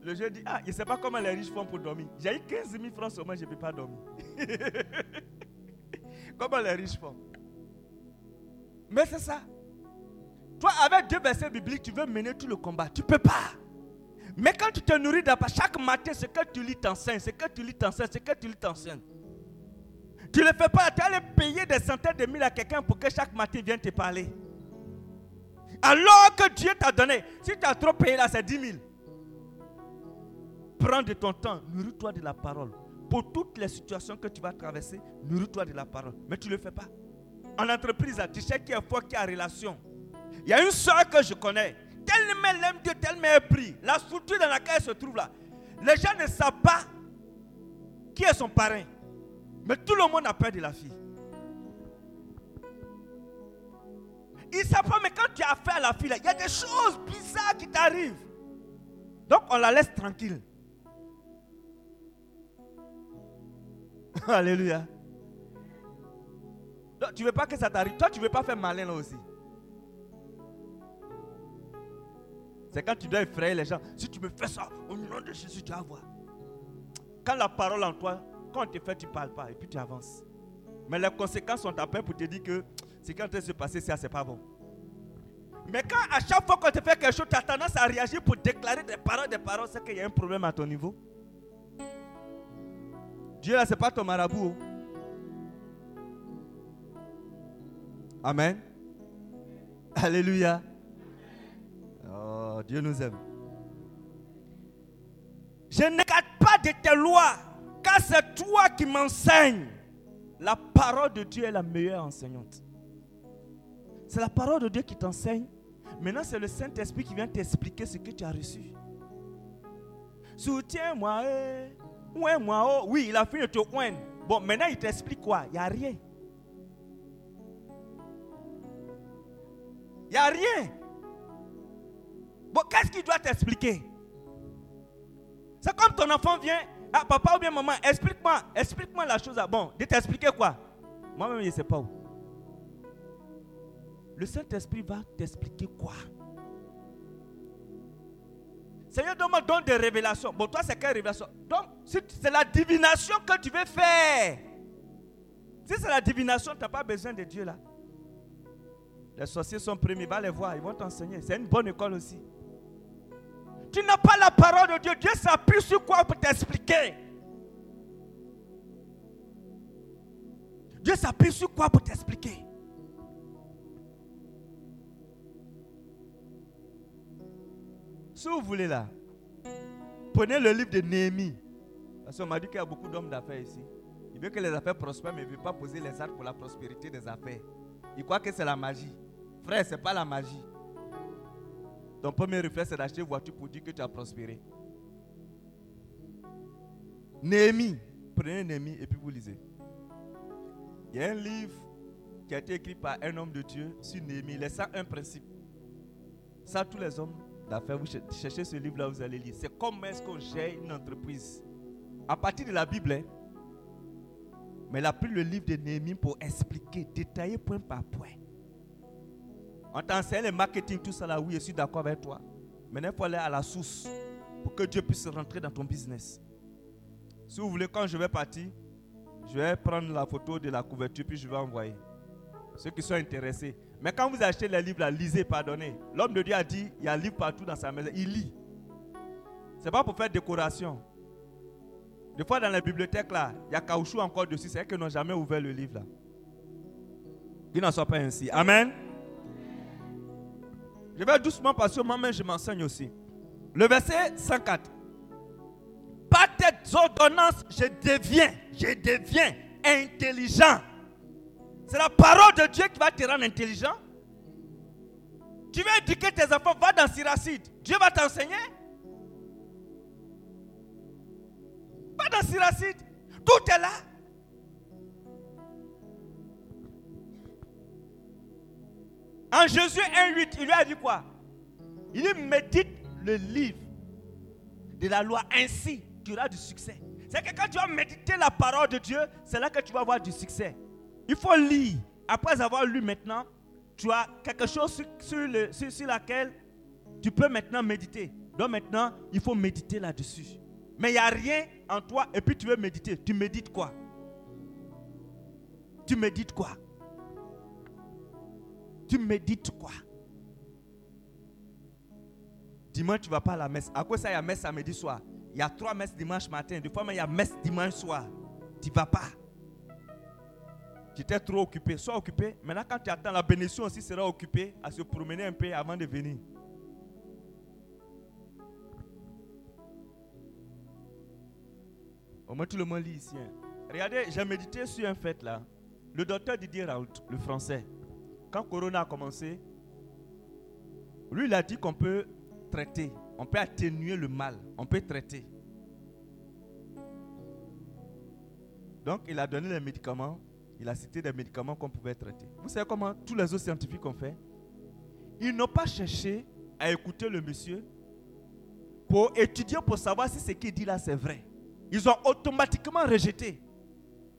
Le jeune dit, ah, je ne sais pas comment les riches font pour dormir. J'ai eu 15 000 francs seulement, je ne peux pas dormir. comment les riches font? Mais c'est ça. Toi, avec deux versets bibliques, tu veux mener tout le combat. Tu ne peux pas. Mais quand tu te nourris d'abord, chaque matin, ce que tu lis t'enseigne, ce que tu lis t'enseigne, ce que tu lis t'enseigne. Tu ne le fais pas, tu allais payer des centaines de mille à quelqu'un pour que chaque matin il vienne te parler. Alors que Dieu t'a donné, si tu as trop payé là, c'est 10 000. Prends de ton temps, nourris-toi de la parole. Pour toutes les situations que tu vas traverser, nourris-toi de la parole. Mais tu ne le fais pas. En entreprise, tu sais qui est fort, qui a relation. Il y a une soeur que je connais, tellement elle aime Dieu, tellement elle prie. La structure dans laquelle elle se trouve là, les gens ne savent pas qui est son parrain. Mais tout le monde a peur de la fille. Ils ne savent pas, mais quand tu as affaire à la fille, il y a des choses bizarres qui t'arrivent. Donc on la laisse tranquille. Alléluia. Donc, tu ne veux pas que ça t'arrive. Toi, tu ne veux pas faire malin là aussi. C'est quand tu dois effrayer les gens. Si tu me fais ça, au nom de Jésus, tu vas voir. Quand la parole en toi, quand on te fait, tu ne parles pas et puis tu avances. Mais les conséquences sont à peine pour te dire que ce qui est en train de se passer, ça, c'est pas bon. Mais quand à chaque fois qu'on te fait quelque chose, tu as tendance à réagir pour déclarer des paroles, des paroles, c'est qu'il y a un problème à ton niveau. Dieu là, ce n'est pas ton marabout. oh. Amen. Alléluia. Oh, Dieu nous aime. Je n'écarte pas de tes lois, car c'est toi qui m'enseignes. La parole de Dieu est la meilleure enseignante. C'est la parole de Dieu qui t'enseigne. Maintenant, c'est le Saint-Esprit qui vient t'expliquer ce que tu as reçu. Soutiens-moi, eh. Moi, oh. Oui, il a fini de te. Bon, maintenant, il t'explique quoi? Il n'y a rien. Il n'y a rien. Bon, qu'est-ce qu'il doit t'expliquer? C'est comme ton enfant vient, ah, papa ou bien maman, explique-moi, explique-moi la chose. là. Bon, de t'expliquer quoi? Moi-même, je ne sais pas où. Le Saint-Esprit va t'expliquer quoi? Seigneur, donne-moi donne des révélations. Bon, toi, c'est quelle révélation? Donc, c'est la divination que tu veux faire. Si c'est la divination, tu n'as pas besoin de Dieu là. Les sorciers sont premiers, va les voir, ils vont t'enseigner. C'est une bonne école aussi. Tu n'as pas la parole de Dieu. Dieu s'appuie sur quoi pour t'expliquer? Dieu s'appuie sur quoi pour t'expliquer? Si vous voulez là, prenez le livre de Néhémie. Parce qu'on m'a dit qu'il y a beaucoup d'hommes d'affaires ici. Il veut que les affaires prospèrent, mais il ne veut pas poser les actes pour la prospérité des affaires. Il croit que c'est la magie. Frère, ce n'est pas la magie. Ton premier réflexe, c'est d'acheter une voiture pour dire que tu as prospéré. Néhémie. Prenez Néhémie et puis vous lisez. Il y a un livre qui a été écrit par un homme de Dieu sur Néhémie. Laisse un principe. Ça, tous les hommes d'affaires, vous cherchez ce livre-là, vous allez lire. C'est comment est-ce qu'on gère une entreprise. À partir de la Bible, hein. mais il a pris le livre de Néhémie pour expliquer, détailler point par point. On t'enseigne le marketing, tout ça là, oui, je suis d'accord avec toi. Maintenant, il faut aller à la source pour que Dieu puisse rentrer dans ton business. Si vous voulez, quand je vais partir, je vais prendre la photo de la couverture puis je vais envoyer. Ceux qui sont intéressés. Mais quand vous achetez les livres, là, lisez, pardonnez. L'homme de Dieu a dit, il y a livre partout dans sa maison. Il lit. Ce n'est pas pour faire décoration. Des fois, dans la bibliothèque, là, il y a caoutchouc encore dessus. C'est qu'ils n'ont jamais ouvert le livre, là. Qu'il n'en soit pas ainsi. Amen. Je vais doucement parce que moi-même, je m'enseigne aussi. Le verset 104. Par tes ordonnances, je deviens, je deviens intelligent. C'est la parole de Dieu qui va te rendre intelligent. Tu veux éduquer tes enfants, va dans Siracide. Dieu va t'enseigner. Va dans Siracide. Tout est là. En Jésus 1.8, il lui a dit quoi? Il lui médite le livre de la loi. Ainsi, tu auras du succès. C'est que quand tu vas méditer la parole de Dieu, c'est là que tu vas avoir du succès. Il faut lire. Après avoir lu maintenant, tu as quelque chose sur, le, sur, laquelle tu peux maintenant méditer. Donc maintenant, il faut méditer là-dessus. Mais il n'y a rien en toi et puis tu veux méditer. Tu médites quoi? Tu médites quoi? Tu médites quoi? Dimanche, tu ne vas pas à la messe. À quoi ça, il y a messe samedi soir? Il y a trois messes dimanche matin. Des fois, il y a messe dimanche soir. Tu ne vas pas. Tu étais trop occupé. Sois occupé. Maintenant, quand tu attends, la bénédiction aussi sera occupée à se promener un peu avant de venir. Au moins, tout le monde lit ici. Hein. Regardez, j'ai médité sur un fait là. Le docteur Didier Raoult, le français, quand Corona a commencé, lui, il a dit qu'on peut traiter, on peut atténuer le mal, on peut traiter. Donc, il a donné les médicaments il a cité des médicaments qu'on pouvait traiter. Vous savez comment tous les autres scientifiques ont fait? Ils n'ont pas cherché à écouter le monsieur pour étudier, pour savoir si ce qu'il dit là c'est vrai. Ils ont automatiquement rejeté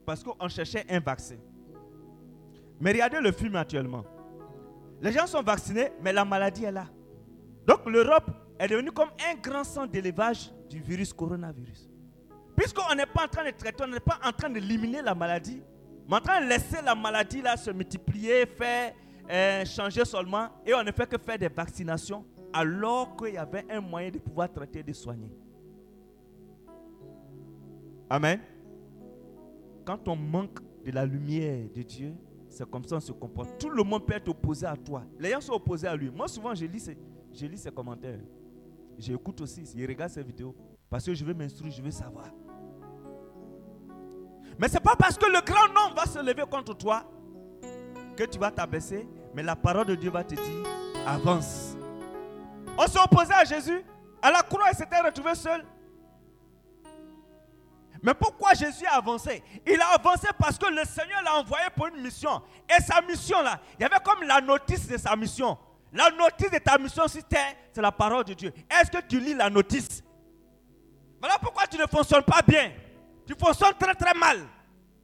parce qu'on cherchait un vaccin. Mais regardez le film actuellement. Les gens sont vaccinés, mais la maladie est là. Donc l'Europe est devenue comme un grand centre d'élevage du virus coronavirus. Puisqu'on n'est pas en train de traiter, on n'est pas en train d'éliminer la maladie, mais en train de laisser la maladie là se multiplier, faire euh, changer seulement, et on ne fait que faire des vaccinations, alors qu'il y avait un moyen de pouvoir traiter et de soigner. Amen. Quand on manque de la lumière de Dieu, c'est comme ça qu'on se comporte. Tout le monde peut être opposé à toi. Les gens sont opposés à lui. Moi, souvent, je lis ses, je lis commentaires. J'écoute aussi, je regarde ses vidéos. Parce que je veux m'instruire, je veux savoir. Mais ce n'est pas parce que le grand nom va se lever contre toi que tu vas t'abaisser, mais la parole de Dieu va te dire, avance. On s'est opposé à Jésus. À la croix, il s'était retrouvé seul. Mais pourquoi Jésus a avancé? Il a avancé parce que le Seigneur l'a envoyé pour une mission. Et sa mission là, il y avait comme la notice de sa mission. La notice de ta mission c'était c'est la parole de Dieu. Est-ce que tu lis la notice? Voilà pourquoi tu ne fonctionnes pas bien. Tu fonctionnes très très mal.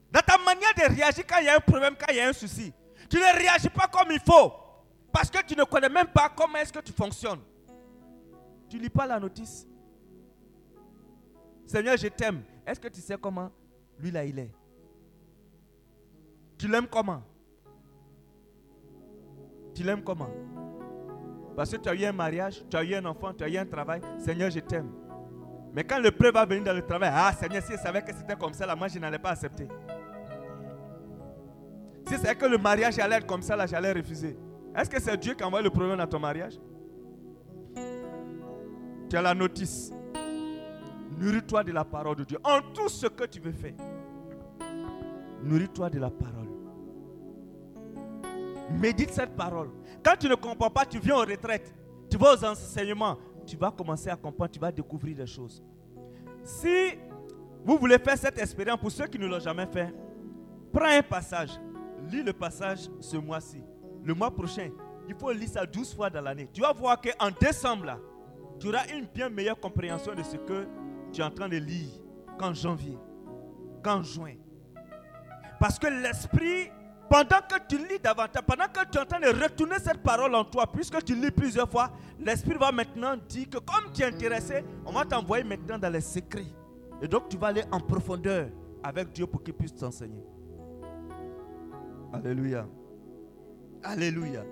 Dans ta manière de réagir quand il y a un problème, quand il y a un souci. Tu ne réagis pas comme il faut. Parce que tu ne connais même pas comment est-ce que tu fonctionnes. Tu ne lis pas la notice. Seigneur, je t'aime. Est-ce que tu sais comment lui là il est? Tu l'aimes comment? Tu l'aimes comment? Parce que tu as eu un mariage, tu as eu un enfant, tu as eu un travail. Seigneur, je t'aime. Mais quand le prêtre va venir dans le travail, ah Seigneur, si je savais que c'était comme ça, là, moi je n'allais pas accepter. Si c'est que le mariage allait être comme ça, là, j'allais refuser. Est-ce que c'est Dieu qui envoie le problème dans ton mariage? Tu as la notice. Nourris-toi de la parole de Dieu en tout ce que tu veux faire. Nourris-toi de la parole. Médite cette parole. Quand tu ne comprends pas, tu viens en retraite. Tu vas aux enseignements. Tu vas commencer à comprendre, tu vas découvrir des choses. Si vous voulez faire cette expérience, pour ceux qui ne l'ont jamais fait, prends un passage. Lis le passage ce mois-ci. Le mois prochain, il faut lire ça 12 fois dans l'année. Tu vas voir qu'en décembre, tu auras une bien meilleure compréhension de ce que tu es en train de lire qu'en janvier, qu'en juin. Parce que l'esprit, pendant que tu lis davantage, pendant que tu es en train de retourner cette parole en toi, puisque tu lis plusieurs fois, l'esprit va maintenant dire que comme tu es intéressé, on va t'envoyer maintenant dans les secrets. Et donc tu vas aller en profondeur avec Dieu pour qu'il puisse t'enseigner. Alléluia. Alléluia.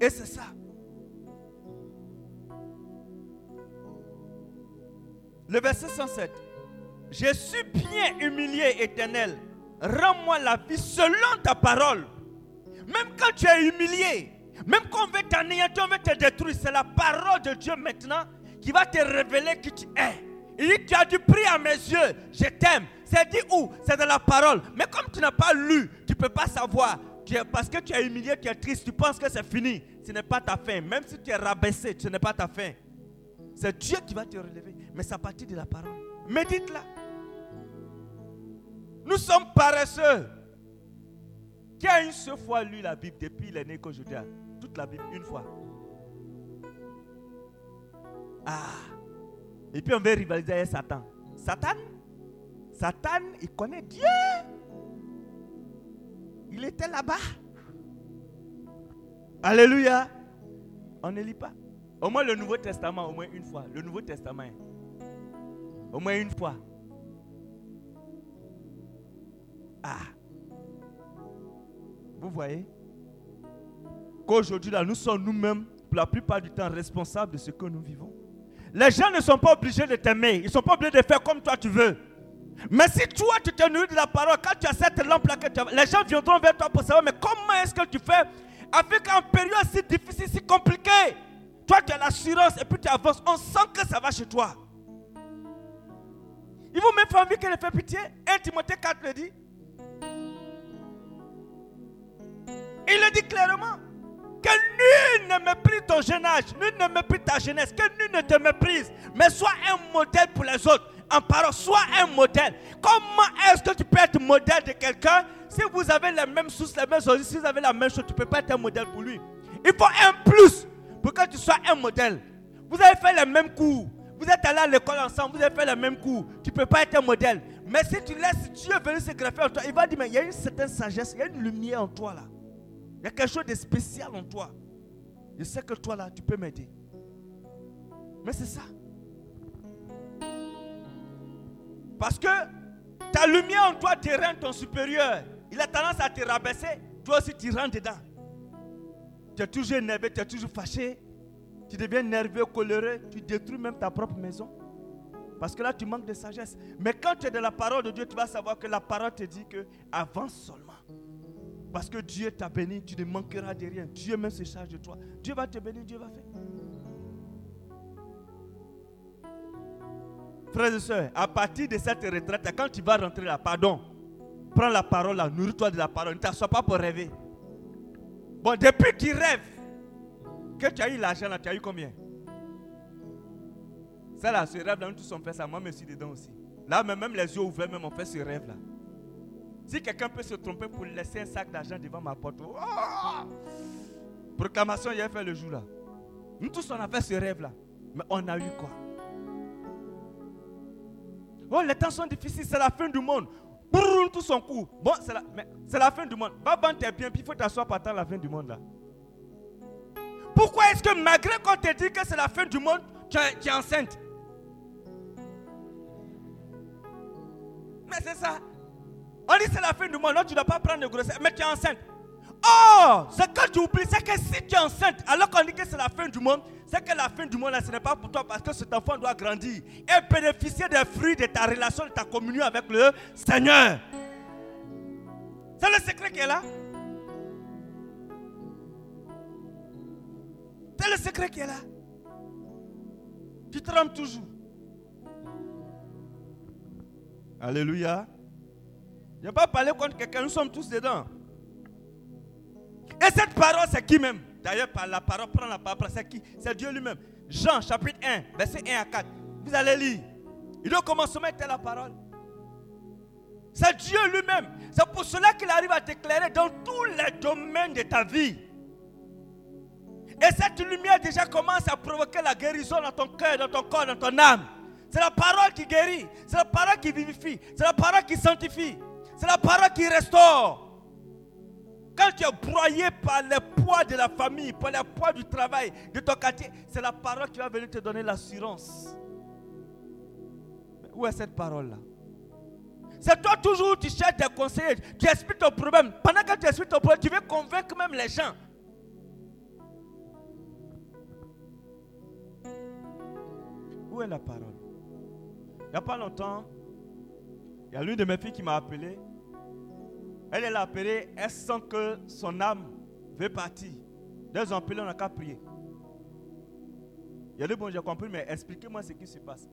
Et c'est ça. Le verset 107. Je suis bien humilié, éternel. Rends-moi la vie selon ta parole. Même quand tu es humilié, même quand on veut t'anéantir, on veut te détruire, c'est la parole de Dieu maintenant qui va te révéler qui tu es. Il dit, tu as du prix à mes yeux, je t'aime. C'est dit où? C'est dans la parole. Mais comme tu n'as pas lu, tu ne peux pas savoir. parce que tu es humilié, tu es triste, tu penses que c'est fini. Ce n'est pas ta fin. Même si tu es rabaissé, ce n'est pas ta fin. C'est Dieu qui va te relever. Mais à partir de la parole. Médite-la. Nous sommes paresseux. Qui a une seule fois lu la Bible depuis l'année qu'aujourd'hui Toute la Bible, une fois. Ah. Et puis on veut rivaliser avec Satan. Satan? Satan, il connaît Dieu. Il était là-bas. Alléluia. On ne lit pas. Au moins le Nouveau Testament, au moins une fois. Le Nouveau Testament. Au moins une fois. Ah. Vous voyez? Qu'aujourd'hui, là, nous sommes nous-mêmes, pour la plupart du temps, responsables de ce que nous vivons. Les gens ne sont pas obligés de t'aimer. Ils ne sont pas obligés de faire comme toi tu veux. Mais si toi, tu te nourris de la parole, quand tu as cette lampe-là, les gens viendront vers toi pour savoir, mais comment est-ce que tu fais avec une période si difficile, si compliquée? Toi, tu as l'assurance et puis tu avances. On sent que ça va chez toi. Ils vont même envie qu'elle fait pitié. 1 Timothée 4 le dit. Il le dit clairement. Que nul ne méprise ton jeune âge, nul ne méprise ta jeunesse, que nul ne te méprise, mais sois un modèle pour les autres. En parole, sois un modèle. Comment est-ce que tu peux être modèle de quelqu'un si vous avez les mêmes sources, les mêmes choses, si vous avez la même chose, tu ne peux pas être un modèle pour lui. Il faut un plus pour que tu sois un modèle. Vous avez fait les mêmes cours. Vous êtes allé à l'école ensemble, vous avez fait les mêmes cours. Tu ne peux pas être un modèle. Mais si tu laisses Dieu venir se greffer en toi, il va dire, mais il y a une certaine sagesse, il y a une lumière en toi là. Il y a quelque chose de spécial en toi. Je sais que toi là, tu peux m'aider. Mais c'est ça. Parce que ta lumière en toi te rend ton supérieur. Il a tendance à te rabaisser. Toi aussi, tu rentres dedans. Tu es toujours énervé, tu es toujours fâché. Tu deviens nerveux, coléreux. Tu détruis même ta propre maison. Parce que là, tu manques de sagesse. Mais quand tu es de la parole de Dieu, tu vas savoir que la parole te dit que avance seulement. Parce que Dieu t'a béni, tu ne manqueras de rien. Dieu même se charge de toi. Dieu va te bénir, Dieu va faire. Frères et sœurs, à partir de cette retraite, quand tu vas rentrer là, pardon, prends la parole là, nourris-toi de la parole, ne t'assois pas pour rêver. Bon, depuis que tu rêves, que tu as eu l'argent là, tu as eu combien? Ça là, ce rêve là, nous tous on fait ça, moi je suis dedans aussi. Là, même les yeux ouverts, même on fait ce rêve là. Si quelqu'un peut se tromper pour laisser un sac d'argent devant ma porte, oh! proclamation, il a fait le jour là. Nous tous, on a fait ce rêve là. Mais on a eu quoi? Oh, les temps sont difficiles, c'est la fin du monde. Brrr, tout son coup. Bon, c'est la, fin du monde. Va vendre tes biens, puis il faut t'asseoir par la fin du monde là. Pourquoi est-ce que malgré qu'on te dit que c'est la fin du monde, tu es, enceinte? Mais c'est ça. On dit c'est la fin du monde, non, tu ne dois pas prendre de grossesse, mais tu es enceinte. Oh, ce que tu oublies, c'est que si tu es enceinte, alors qu'on dit que c'est la fin du monde, c'est que la fin du monde, ce n'est pas pour toi parce que cet enfant doit grandir et bénéficier des fruits de ta relation, de ta communion avec le Seigneur. C'est le secret qui est là. C'est le secret qui est là. Tu trembles toujours. Alléluia. Je ne vais pas parler contre quelqu'un, nous sommes tous dedans. Et cette parole, c'est qui même? D'ailleurs, par la parole, prends la parole, c'est qui? C'est Dieu lui-même. Jean, chapitre 1, verset 1 à 4. Vous allez lire. Il au commencement était la parole. C'est Dieu lui-même. C'est pour cela qu'il arrive à t'éclairer dans tous les domaines de ta vie. Et cette lumière déjà commence à provoquer la guérison dans ton cœur, dans ton corps, dans ton âme. C'est la parole qui guérit. C'est la parole qui vivifie. C'est la parole qui sanctifie. C'est la parole qui restaure. Quand tu es broyé par les poids de la famille, par les poids du travail, de ton quartier, c'est la parole qui va venir te donner l'assurance. Où est cette parole-là? C'est toi toujours, tu cherches des conseillers, tu expliques ton problème. Pendant que tu expliques ton problème, tu veux convaincre même les gens. La parole? Il n'y a pas longtemps, il y a l'une de mes filles qui m'a appelé. Elle, est appelée, elle sent que son âme veut partir. Deux ans appelé, on n'a qu'à prier. Il a dit, bon, j'ai compris, mais expliquez-moi ce qui se passe.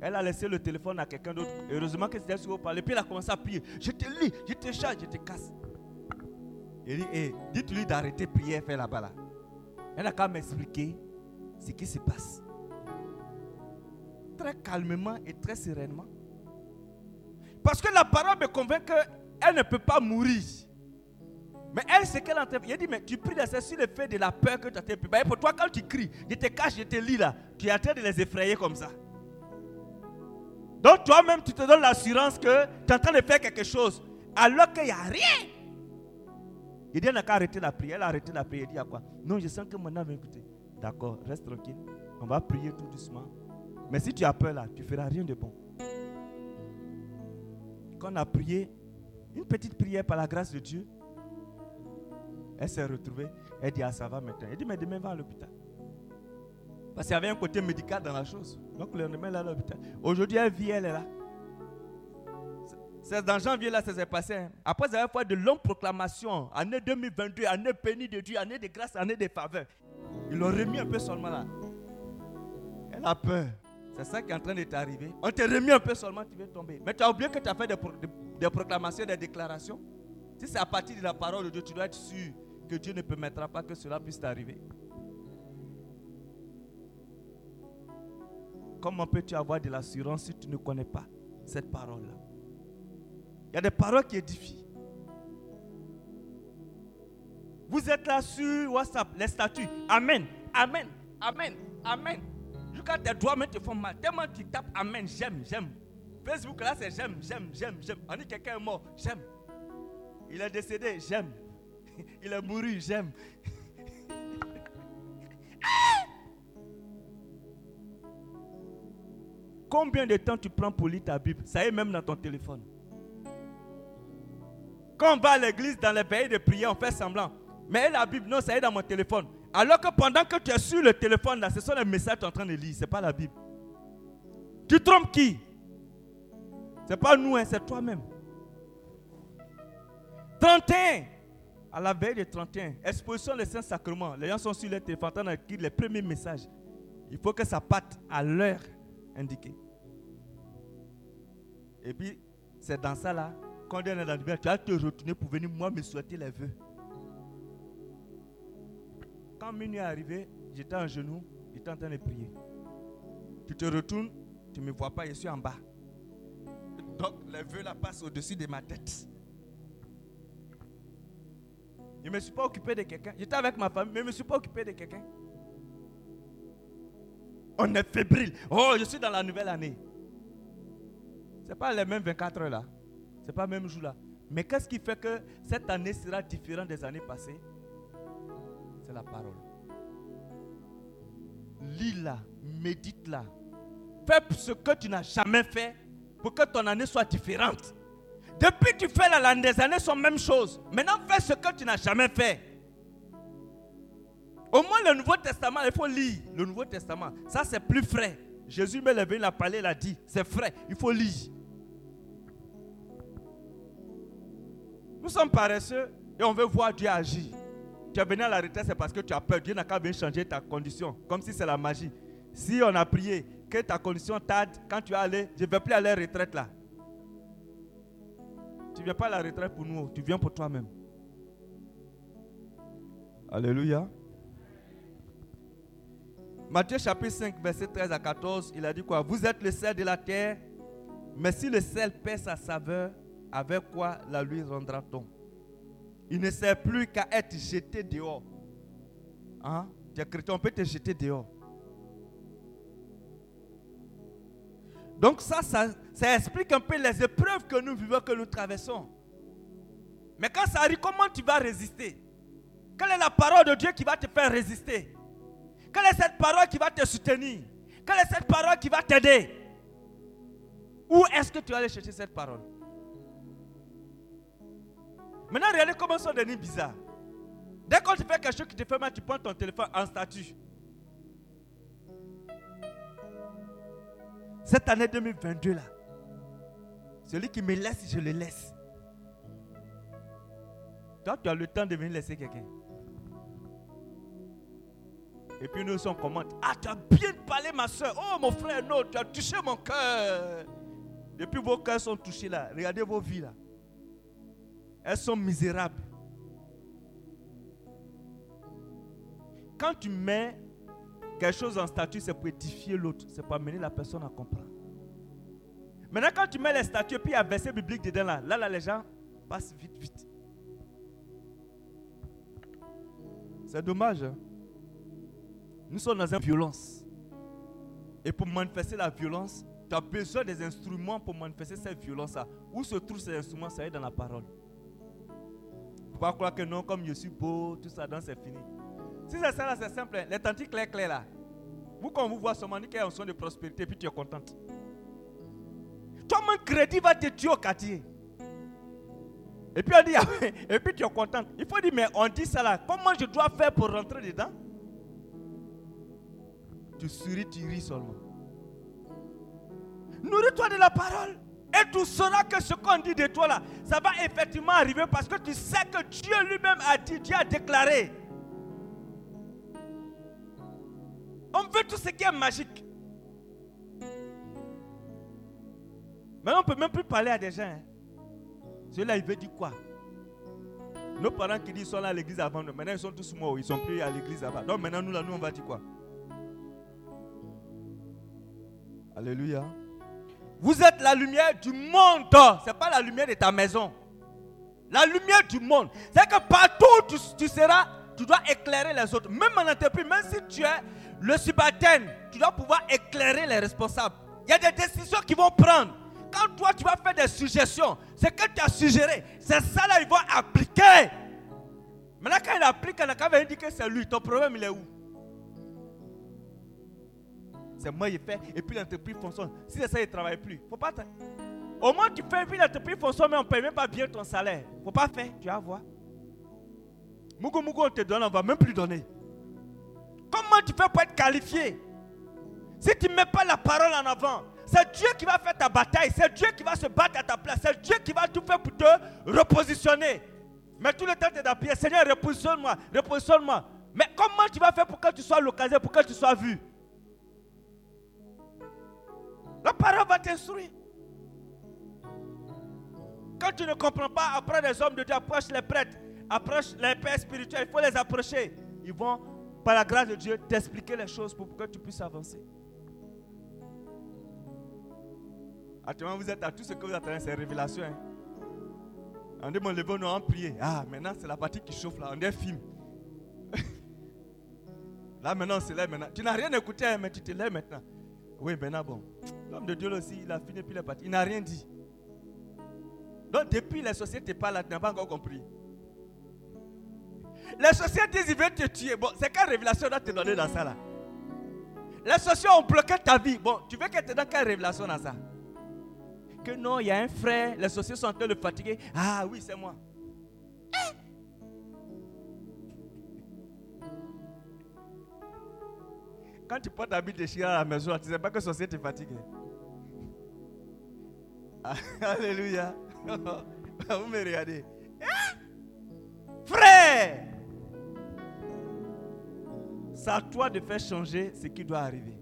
Elle a laissé le téléphone à quelqu'un d'autre. Heureusement que c'était sur vous parler. Puis elle a commencé à prier. Je te lis, je te charge, je te casse. Il dit, hey, dites-lui d'arrêter de prier, faire là-bas. Là. Elle a qu'à m'expliquer ce qui se passe. Très calmement et très sereinement. Parce que la parole me convainc qu'elle ne peut pas mourir. Mais elle, c'est qu'elle entend. Il dit, mais tu pries sur le fait de la peur que tu as Pour toi, quand tu cries, je te cache, je te lis là, tu es en train de les effrayer comme ça. Donc toi-même, tu te donnes l'assurance que tu es en train de faire quelque chose, alors qu'il n'y a rien. Il dit, elle n'a qu'à arrêter la prière. Elle a arrêté la prière. Il dit, à quoi? Non, je sens que mon âme va écouter. D'accord, reste tranquille. On va prier tout doucement. Mais si tu as peur là, tu ne feras rien de bon. Quand on a prié, une petite prière par la grâce de Dieu, elle s'est retrouvée. Elle dit, ah ça va maintenant. Elle dit, mais demain va à l'hôpital. Parce qu'il y avait un côté médical dans la chose. Donc le lendemain, là à l'hôpital. Aujourd'hui, elle vit, elle est là. C'est dans janvier, là, ça s'est passé. Hein. Après avoir fait de longues proclamations, année 2022, année bénie de Dieu, année de grâce, année de faveur, ils l'ont remis un peu seulement là. Elle a peur. C'est ça qui est en train de t'arriver. On t'a remis un peu seulement, tu vas tomber. Mais tu as oublié que tu as fait des, des proclamations, des déclarations. Si c'est à partir de la parole de Dieu, tu dois être sûr que Dieu ne permettra pas que cela puisse t'arriver. Comment peux-tu avoir de l'assurance si tu ne connais pas cette parole-là? Il y a des paroles qui édifient. Vous êtes là sur WhatsApp, les statuts. Amen, Amen, Amen, Amen. Jusqu'à tes doigts te font mal. Tellement tu tapes Amen, j'aime, j'aime. Facebook là c'est j'aime, j'aime, j'aime, j'aime. On dit quelqu'un est mort, j'aime. Il est décédé, j'aime. Il est mouru, j'aime. Combien de temps tu prends pour lire ta Bible? Ça est même dans ton téléphone. Quand on va à l'église dans les pays de prière, on fait semblant. Mais la Bible, non, ça est dans mon téléphone. Alors que pendant que tu es sur le téléphone, là, ce sont les messages que tu es en train de lire. Ce n'est pas la Bible. Tu trompes qui? Ce n'est pas nous, hein, c'est toi-même. 31. À la veille de 31, exposition des Saint-Sacrements. Les gens sont sur le téléphone en train les premiers messages. Il faut que ça parte à l'heure indiquée. Et puis, c'est dans ça là, quand on est dans le tu vas te retourner pour venir moi me souhaiter les vœux. Quand minuit est arrivé, j'étais en genoux, j'étais en train de prier. Tu te retournes, tu ne me vois pas, je suis en bas. Donc les vœux là passent au-dessus de ma tête. Je ne me suis pas occupé de quelqu'un. J'étais avec ma famille, mais je ne me suis pas occupé de quelqu'un. On est fébrile. Oh, je suis dans la nouvelle année. Ce n'est pas les mêmes 24 heures là. Ce n'est pas le même jour là. Mais qu'est-ce qui fait que cette année sera différente des années passées? La parole. Lis-la, médite-la. Fais ce que tu n'as jamais fait pour que ton année soit différente. Depuis tu fais la, des années sont même chose. Maintenant, fais ce que tu n'as jamais fait. Au moins le Nouveau Testament, il faut lire le Nouveau Testament. Ça, c'est plus frais. Jésus me l'a il a parlé, il a dit, c'est frais, il faut lire. Nous sommes paresseux et on veut voir Dieu agir. Tu es venu à la retraite, c'est parce que tu as peur. Dieu n'a qu'à venir changer ta condition, comme si c'est la magie. Si on a prié, que ta condition tarde, quand tu es allé, je ne vais plus aller à la retraite là. Tu ne viens pas à la retraite pour nous, tu viens pour toi-même. Alléluia. Matthieu chapitre 5, verset 13 à 14, il a dit quoi? Vous êtes le sel de la terre, mais si le sel perd sa saveur, avec quoi la lui rendra-t-on? Il ne sert plus qu'à être jeté dehors. Hein? Tu es chrétien, on peut te jeter dehors. Donc ça, ça, ça, explique un peu les épreuves que nous vivons, que nous traversons. Mais quand ça arrive, comment tu vas résister? Quelle est la parole de Dieu qui va te faire résister? Quelle est cette parole qui va te soutenir? Quelle est cette parole qui va t'aider? Où est-ce que tu vas aller chercher cette parole? Maintenant, regardez comment sont devenus bizarres. Dès qu'on te fait quelque chose qui te fait mal, tu prends ton téléphone en statut. Cette année 2022 là, celui qui me laisse, je le laisse. Toi, tu as le temps de venir laisser quelqu'un. Et puis nous sommes commente. Ah, tu as bien parlé, ma soeur. Oh, mon frère, non, tu as touché mon cœur. Depuis vos cœurs sont touchés là. Regardez vos vies là. Elles sont misérables. Quand tu mets quelque chose en statut, c'est pour édifier l'autre. C'est pour amener la personne à comprendre. Maintenant, quand tu mets les statuts et puis il y a verset biblique dedans là, là, là, les gens passent vite, vite. C'est dommage. Hein. Nous sommes dans une violence. Et pour manifester la violence, tu as besoin des instruments pour manifester cette violence-là. Où se trouvent ces instruments? Ça est dans la parole. Faut pas croire que non, comme je suis beau, tout ça, c'est fini. Si c'est ça, c'est simple. Hein. Les tantiques clairs, clairs là. Vous, quand vous voit seulement, qu'il y a un son de prospérité, puis tu es contente. Toi, mon crédit va te tuer au quartier. Et puis on dit, et puis tu es contente. Il faut dire, mais on dit ça là. Comment je dois faire pour rentrer dedans? Tu souris, tu ris seulement. Nourris-toi de la parole. Et tu sauras que ce qu'on dit de toi là, ça va effectivement arriver parce que tu sais que Dieu lui-même a dit, Dieu a déclaré. On veut tout ce qui est magique. Maintenant, on ne peut même plus parler à des gens. Hein. Celui-là, il veut dire quoi? Nos parents qui disent sont là à l'église avant nous, maintenant ils sont tous morts, ils sont plus à l'église avant. Donc maintenant, nous, là, nous, on va dire quoi? Alléluia. Vous êtes la lumière du monde. Ce n'est pas la lumière de ta maison. La lumière du monde. C'est que partout où tu, seras, tu dois éclairer les autres. Même en entreprise, même si tu es le subalterne, tu dois pouvoir éclairer les responsables. Il y a des décisions qu'ils vont prendre. Quand toi, tu vas faire des suggestions, c'est que tu as suggéré. C'est ça là, ils vont appliquer. Maintenant, quand il applique, quand il dit que c'est lui, ton problème, il est où? C'est moi, il fait, et puis l'entreprise fonctionne. Si c'est ça, il ne travaille plus. Faut pas Au moins, tu fais, puis l'entreprise fonctionne, mais on ne paye même pas bien ton salaire. Faut pas faire, tu vas voir. Mougou Mougou, on te donne, on ne va même plus donner. Comment tu fais pour être qualifié? Si tu ne mets pas la parole en avant, c'est Dieu qui va faire ta bataille, c'est Dieu qui va se battre à ta place, c'est Dieu qui va tout faire pour te repositionner. Mais tout le temps, tu es dans Seigneur, repositionne-moi, repositionne-moi. Mais comment tu vas faire pour que tu sois l'occasion, pour que tu sois vu? La parole va t'instruire. Quand tu ne comprends pas, approche les hommes de Dieu, approche les prêtres, approche les pères spirituels, il faut les approcher. Ils vont par la grâce de Dieu, t'expliquer les choses pour que tu puisses avancer. Actuellement, vous êtes à tout ce que vous attendez, c'est révélation. Hein. On dit, mon levé, nous en prié. Ah, maintenant, c'est la partie qui chauffe là. On est film. là, maintenant, c'est là maintenant. Tu n'as rien écouté, hein, mais tu te lèves maintenant. Oui, maintenant, bon. L'homme de Dieu aussi, il a fini, puis il est parti. Il n'a rien dit. Donc, depuis les sociétés là, tu n'as pas encore compris. Les sociétés disent, ils veulent te tuer. Bon, c'est quelle révélation doit te donner dans ça là? Les sociétés ont bloqué ta vie. Bon, tu veux qu'elle te donne quelle révélation dans ça? Que non, il y a un frère, les sociétés sont en train de fatiguer. Ah oui, c'est moi. Quand tu portes ta bille déchirée à la maison, tu ne sais pas que la société est fatiguée. Alléluia. Vous me regardez. Frère, c'est à toi de faire changer ce qui doit arriver.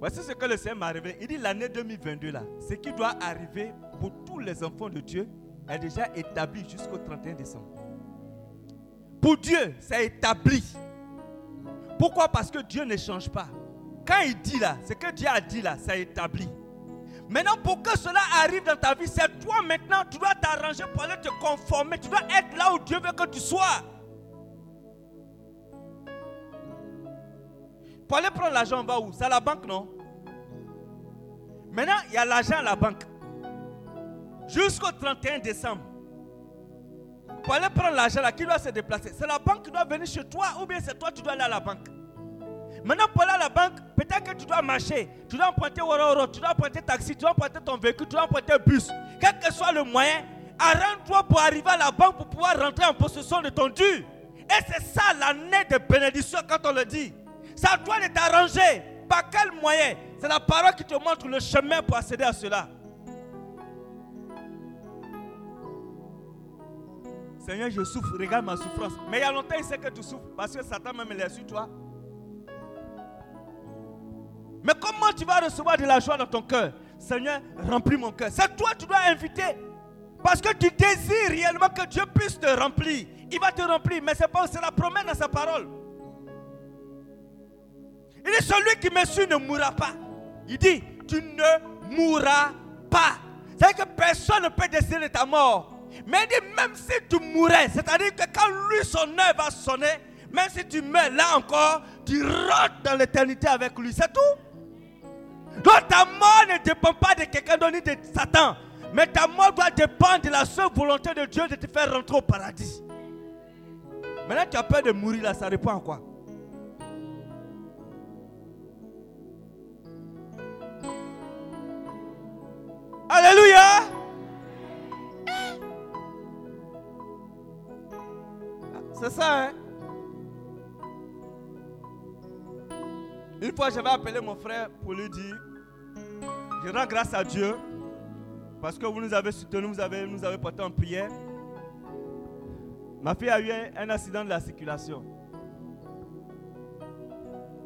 Voici ce que le Seigneur m'a révélé. Il dit l'année 2022 là, ce qui doit arriver pour tous les enfants de Dieu est déjà établi jusqu'au 31 décembre. Pour Dieu, c'est établi. Pourquoi? Parce que Dieu ne change pas. Quand il dit là, ce que Dieu a dit là, c'est établi. Maintenant, pour que cela arrive dans ta vie, c'est toi maintenant, tu dois t'arranger pour aller te conformer. Tu dois être là où Dieu veut que tu sois. Pour aller prendre l'argent, on va où? C'est à la banque, non? Maintenant, il y a l'argent à la banque. Jusqu'au 31 décembre. Pour aller prendre l'argent là, qui doit se déplacer? C'est la banque qui doit venir chez toi ou bien c'est toi qui dois aller à la banque? Maintenant, pour aller à la banque, peut-être que tu dois marcher, tu dois emprunter Woro tu dois emprunter taxi, tu dois emprunter ton véhicule, tu dois emprunter bus. Quel que soit le moyen, arrange-toi pour arriver à la banque pour pouvoir rentrer en possession de ton dû. Et c'est ça l'année de bénédiction quand on le dit. Ça doit toi de t'arranger. Par quel moyen? C'est la parole qui te montre le chemin pour accéder à cela. Seigneur, je souffre, regarde ma souffrance. Mais il y a longtemps, il sait que tu souffres parce que Satan même est sur toi. Mais comment tu vas recevoir de la joie dans ton cœur? Seigneur, remplis mon cœur. C'est toi tu dois inviter. Parce que tu désires réellement que Dieu puisse te remplir. Il va te remplir, mais c'est pas la promesse dans sa parole. Il dit celui qui me suit ne mourra pas. Il dit tu ne mourras pas. C'est-à-dire que personne ne peut décider de ta mort. Mais il dit même si tu mourrais, c'est-à-dire que quand lui son œuvre va sonner, même si tu meurs là encore, tu rentres dans l'éternité avec lui. C'est tout. Donc ta mort ne dépend pas de quelqu'un d'autre ni de Satan. Mais ta mort doit dépendre de la seule volonté de Dieu de te faire rentrer au paradis. Maintenant, tu as peur de mourir là, ça répond à quoi? Alléluia. C'est ça, hein? Une fois, j'avais appelé mon frère pour lui dire Je rends grâce à Dieu parce que vous nous avez soutenus, vous avez, nous avez porté en prière. Ma fille a eu un, accident de la circulation.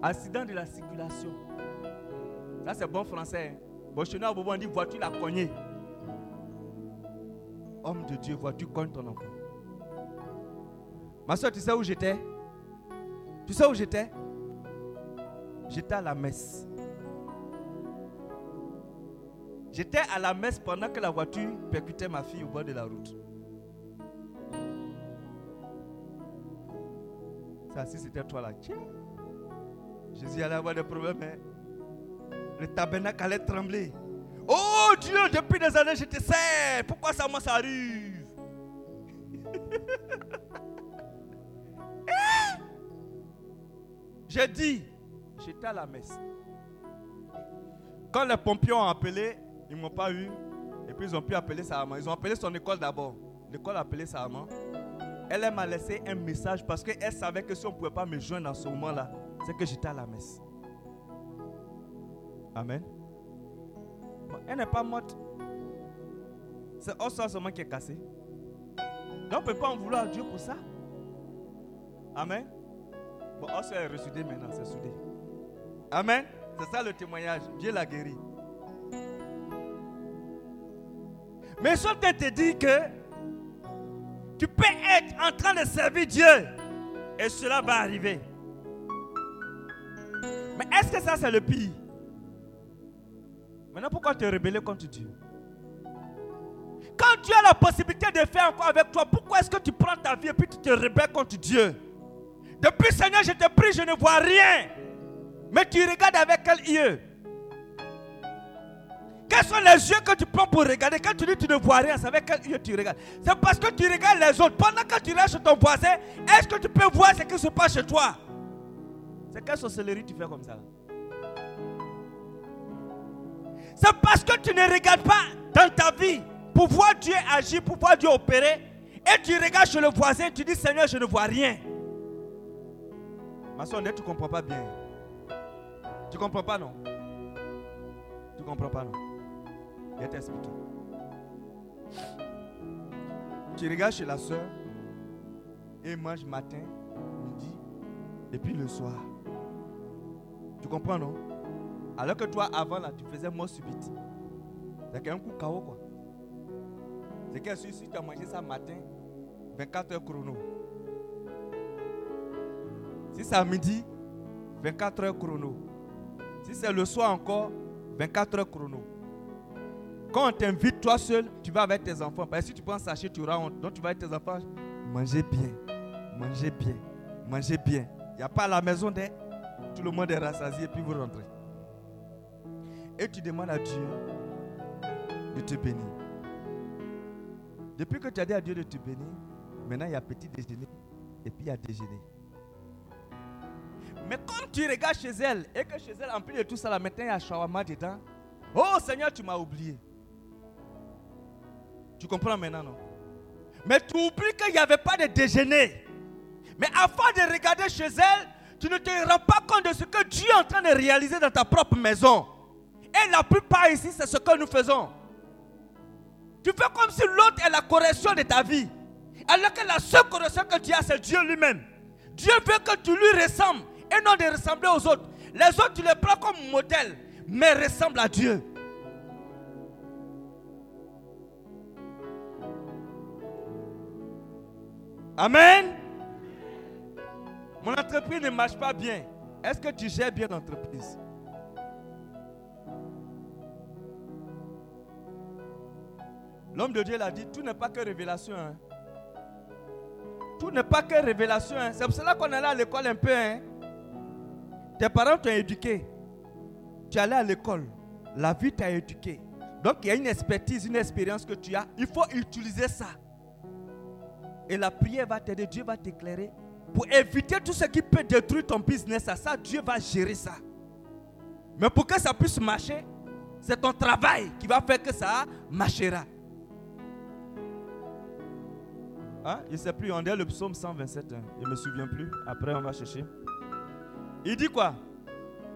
Accident de la circulation. Ça, c'est bon français. Hein? Bon, chez nous, on dit voiture l'a cogné. Homme de Dieu, voiture cogne ton enfant? Ma soeur, tu sais où j'étais? Tu sais où j'étais? J'étais à la messe. J'étais à la messe pendant que la voiture percutait ma fille au bord de la route. Ça, si c'était toi là. Jésus allait avoir des problèmes. hein. Le tabernacle allait trembler. Oh Dieu, depuis des années, je te sais. Pourquoi ça, moi, ça arrive? J'ai dit, J'étais à la messe. Quand les pompiers ont appelé, ils ne m'ont pas eu. Et puis ils ont pu appeler sa maman. Ils ont appelé son école d'abord. L'école a appelé sa maman. Elle, m'a laissé un message parce qu'elle savait que si on ne pouvait pas me joindre dans ce moment-là, c'est que j'étais à la messe. Amen. elle n'est pas morte. C'est Ossa seulement qui est cassé. Donc on ne peut pas en vouloir à Dieu pour ça. Amen. Bon, Ossa est ressoudé maintenant, c'est soudé. Amen. C'est ça le témoignage. Dieu l'a guéri. Mais je te dit que tu peux être en train de servir Dieu et cela va arriver. Mais est-ce que ça c'est le pire? Maintenant, pourquoi te rebeller contre Dieu? Quand Dieu a la possibilité de faire encore avec toi, pourquoi est-ce que tu prends ta vie et puis tu te rebelles contre Dieu? Depuis Seigneur, je te prie, je ne vois rien. Mais tu regardes avec quel yeux Quels sont les yeux que tu prends pour regarder? Quand tu dis tu ne vois rien, c'est avec quel yeux tu regardes? C'est parce que tu regardes les autres. Pendant que tu chez ton voisin, est-ce que tu peux voir ce qui se passe chez toi? C'est quelle sorcellerie tu fais comme ça? C'est parce que tu ne regardes pas dans ta vie pour voir Dieu agir, pour voir Dieu opérer. Et tu regardes chez le voisin, tu dis Seigneur, je ne vois rien. Ma soeur, tu ne comprends pas bien. Tu comprends pas, non? Tu comprends pas, non? Je vais t'expliquer. Tu regardes chez la soeur et mange matin, midi et puis le soir. Tu comprends, non? Alors que toi, avant, là, tu faisais mort subite. C'est un coup KO, quoi. C'est que si tu as mangé ça matin, 24 heures chrono. Si c'est à midi, 24 heures chrono. Si c'est le soir encore, 24 heures chrono. Quand on t'invite toi seul, tu vas avec tes enfants. Parce que si tu prends sachet, tu auras honte. Donc tu vas avec tes enfants. Mangez bien. Mangez bien. Mangez bien. Il n'y a pas la maison de tout le monde est rassasié et puis vous rentrez. Et tu demandes à Dieu de te bénir. Depuis que tu as dit à Dieu de te bénir, maintenant il y a petit déjeuner et puis il y a déjeuner. Mais quand tu regardes chez elle et que chez elle, en plus de tout ça, la maintenant il y a shawarma dedans. Oh Seigneur, tu m'as oublié. Tu comprends maintenant, non? Mais tu oublies qu'il n'y avait pas de déjeuner. Mais afin de regarder chez elle, tu ne te rends pas compte de ce que Dieu est en train de réaliser dans ta propre maison. Et la plupart ici, c'est ce que nous faisons. Tu fais comme si l'autre est la correction de ta vie. Alors que la seule correction que tu as, c'est Dieu lui-même. Dieu veut que tu lui ressembles et non de ressembler aux autres. Les autres, tu les prends comme modèle, mais ressemble à Dieu. Amen. Mon entreprise ne marche pas bien. Est-ce que tu gères bien l'entreprise? L'homme de Dieu l'a dit, tout n'est pas que révélation. Hein. Tout n'est pas que révélation. Hein. C'est pour cela qu'on est allé à l'école un peu. Hein. Tes parents t'ont éduqué. Tu es allé à l'école. La vie t'a éduqué. Donc il y a une expertise, une expérience que tu as. Il faut utiliser ça. Et la prière va t'aider. Dieu va t'éclairer. Pour éviter tout ce qui peut détruire ton business, ça, Dieu va gérer ça. Mais pour que ça puisse marcher, c'est ton travail qui va faire que ça marchera. Hein? Je ne sais plus, on est le psaume 127. Hein. Je ne me souviens plus. Après, on va chercher. Il dit quoi?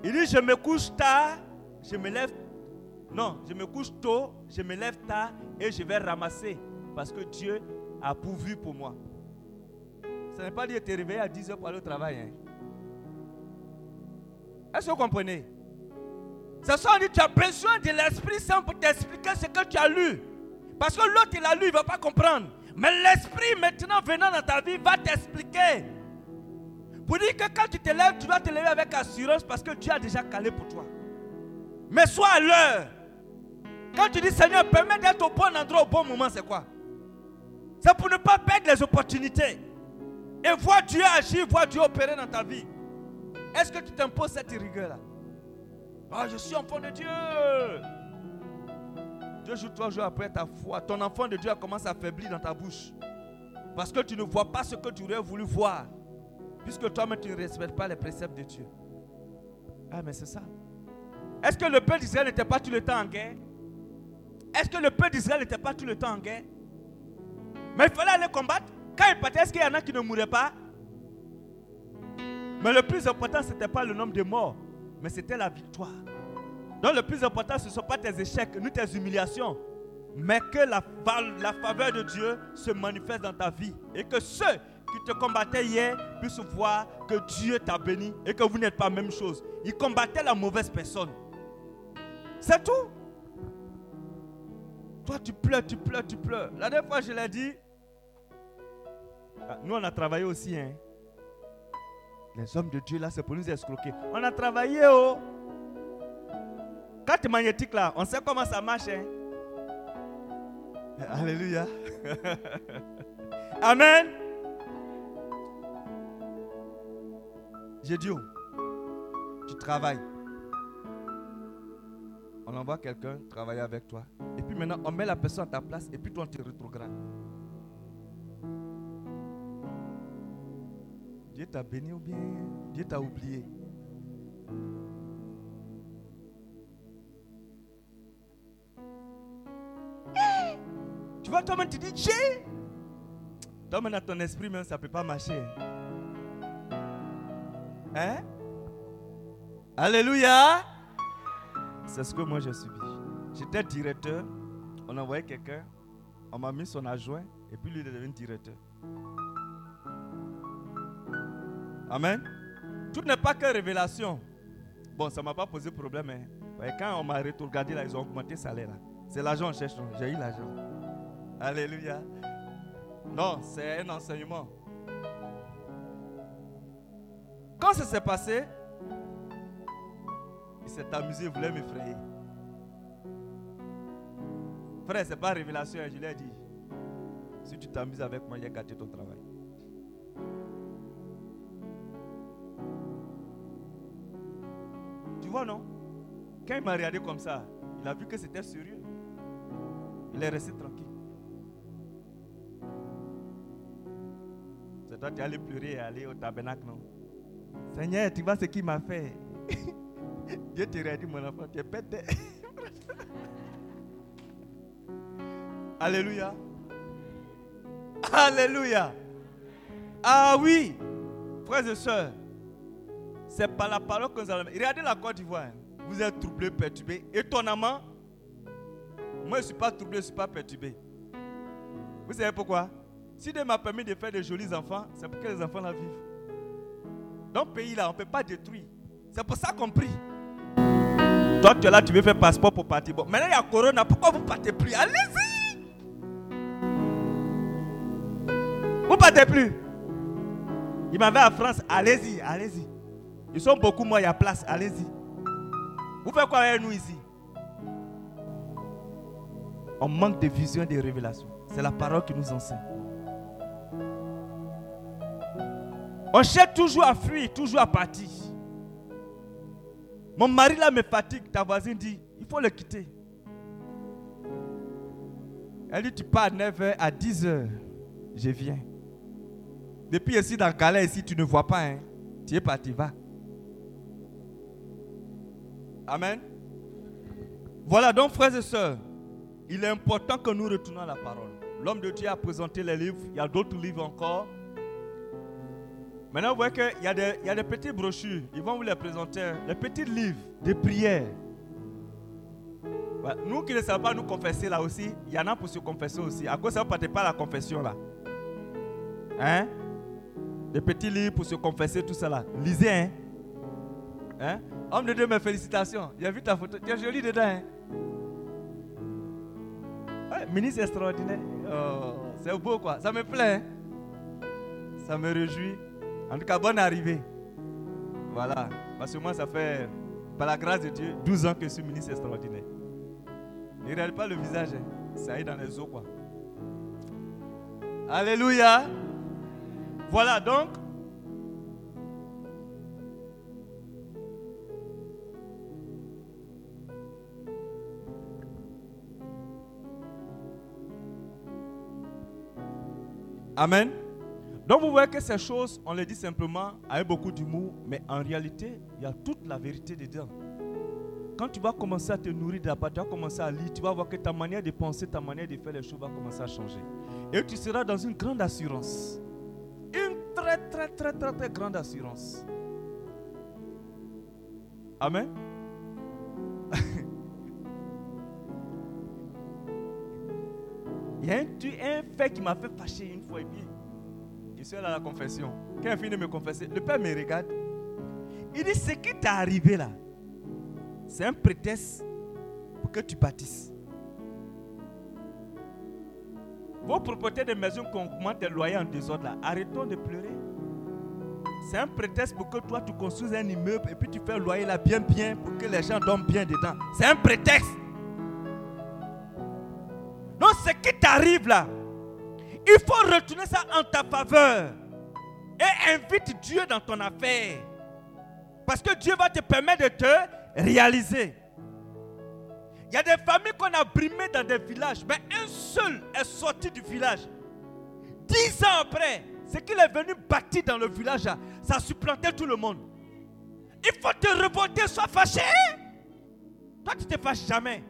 Il dit Je me couche tard, je me lève. Non, je me couche tôt, je me lève tard et je vais ramasser. Parce que Dieu a pourvu pour moi. Ce n'est pas dire te réveiller à 10 h pour aller au travail. Hein. Est-ce que vous comprenez? C'est ça, on dit tu as besoin de l'Esprit Saint pour t'expliquer ce que tu as lu. Parce que l'autre, il a lu, il ne va pas comprendre. Mais l'Esprit, maintenant venant dans ta vie, va t'expliquer. Pour dire que quand tu te lèves, tu dois te lever avec assurance parce que Dieu a déjà calé pour toi. Mais sois à l'heure. Quand tu dis Seigneur, permets d'être au bon endroit au bon moment, c'est quoi? C'est pour ne pas perdre les opportunités. Et voir Dieu agir, voir Dieu opérer dans ta vie. Est-ce que tu t'imposes cette rigueur-là? Ah, je suis enfant de Dieu. Deux jours, trois jours après ta foi, ton enfant de Dieu commence à faiblir dans ta bouche. Parce que tu ne vois pas ce que tu aurais voulu voir. Puisque toi-même, tu ne respectes pas les préceptes de Dieu. Ah, mais c'est ça. Est-ce que le peuple d'Israël n'était pas tout le temps en guerre? Est-ce que le peuple d'Israël n'était pas tout le temps en guerre? Mais il fallait aller combattre. Quand il partait, est-ce qu'il y en a qui ne mouraient pas? Mais le plus important, ce n'était pas le nombre de morts, mais c'était la victoire. Donc le plus important, ce ne sont pas tes échecs ni tes humiliations, mais que la, la faveur de Dieu se manifeste dans ta vie et que ceux qui te combattaient hier puissent voir que Dieu t'a béni et que vous n'êtes pas la même chose. Ils combattaient la mauvaise personne. C'est tout. Toi, tu pleures, tu pleures, tu pleures. La dernière fois, je l'ai dit. Ah, nous, on a travaillé aussi. Hein. Les hommes de Dieu, là, c'est pour nous escroquer. On a travaillé, oh. Carte magnétique là, on sait comment ça marche. Hein? Alléluia. Amen. J'ai dit, oh, tu travailles. On envoie quelqu'un travailler avec toi. Et puis maintenant, on met la personne à ta place et puis toi, on te rétrograde. Dieu t'a béni ou bien Dieu t'a oublié? Tu vois, toi-même, tu dis, j'ai. Toi-même, dans ton esprit, même, ça ne peut pas marcher. Hein? Alléluia. C'est ce que moi j'ai subi. J'étais directeur. On a envoyé quelqu'un. On m'a mis son adjoint. Et puis lui, est devenu directeur. Amen. Tout n'est pas que révélation. Bon, ça ne m'a pas posé problème. Hein. quand on m'a regardé là, ils ont augmenté le salaire. C'est l'argent, cherche. J'ai eu l'argent. Alléluia. Non, c'est un enseignement. Quand ça s'est passé, il s'est amusé, il voulait m'effrayer. Frère, ce n'est pas révélation, je l'ai dit. Si tu t'amuses avec moi, a gâté ton travail. Tu vois, non? Quand il m'a regardé comme ça, il a vu que c'était sérieux. Il est resté tranquille. C'est toi qui allé pleurer et aller au tabernacle, non? Seigneur, tu vois ce qu'il m'a fait. Dieu te dit, mon enfant, tu es pété. Alléluia. Alléluia. Ah oui, frères et sœurs, c'est par la parole que nous allons. Regardez la Côte d'Ivoire. Vous êtes troublés, perturbés. Étonnamment, moi je ne suis pas troublé, je ne suis pas perturbé. Vous savez pourquoi? Si Dieu m'a permis de faire de jolis enfants, c'est pour que les enfants la vivent. Dans ce pays-là, on ne peut pas détruire. C'est pour ça qu'on prie. Toi, tu es là, tu veux faire passeport pour partir. Bon, maintenant, il y a Corona. Pourquoi vous ne partez plus? Allez-y. Vous ne partez plus. Il m'avait à France. Allez-y, allez-y. Ils sont beaucoup moins, il y a place. Allez-y. Vous faites quoi avec nous ici? On manque de vision et de révélation. C'est la parole qui nous enseigne. On cherche toujours à fuir, toujours à partir. Mon mari là me fatigue. Ta voisine dit, il faut le quitter. Elle dit, tu pars à 9h, à 10h, je viens. Depuis ici dans Calais, ici, tu ne vois pas. Hein. Tu es parti, va. Amen. Voilà donc, frères et sœurs, il est important que nous retournons à la parole. L'homme de Dieu a présenté les livres, il y a d'autres livres encore. Maintenant, vous voyez qu'il y, a des, il y a des petites brochures, ils vont vous les présenter, les petits livres de prière. Nous qui ne savons pas nous confesser là aussi, il y en a pour se confesser aussi. À cause ça, ne partez pas la confession là? Hein? Des petits livres pour se confesser, tout ça là. Lisez, hein? hein? Homme de Dieu, mes félicitations. J'ai vu ta photo. Tu es joli dedans, hein? ministre extraordinaire. Oh, c'est beau quoi. Ça me plaît. Hein? Ça me réjouit. En tout cas, bonne arrivée. Voilà. Parce que moi, ça fait, par la grâce de Dieu, 12 ans que je suis ministre extraordinaire. Ne regarde pas le visage. Hein. Ça est dans les os, quoi. Alléluia. Voilà donc. Amen. Donc vous voyez que ces choses, on les dit simplement avec beaucoup d'humour, mais en réalité, il y a toute la vérité dedans. Quand tu vas commencer à te nourrir part, tu vas commencer à lire, tu vas voir que ta manière de penser, ta manière de faire les choses va commencer à changer. Et tu seras dans une grande assurance. Une très, très, très, très, très grande assurance. Amen. Il y a un fait qui m'a fait fâcher une fois et puis je suis allé à la confession. Quand il fini de me confesser, le père me regarde. Il dit Ce qui t'est arrivé là, c'est un prétexte pour que tu bâtisses. Vos propriétaires de maison qui augmentent tes loyers en désordre là, arrêtons de pleurer. C'est un prétexte pour que toi tu construises un immeuble et puis tu fais loyer là bien bien pour que les gens dorment bien dedans. C'est un prétexte. Donc ce qui t'arrive là, il faut retourner ça en ta faveur. Et invite Dieu dans ton affaire. Parce que Dieu va te permettre de te réaliser. Il y a des familles qu'on a brimées dans des villages, mais un seul est sorti du village. Dix ans après, ce qu'il est venu bâtir dans le village, ça a supplanté tout le monde. Il faut te revolter, sois fâché. Toi, tu ne te fâches jamais.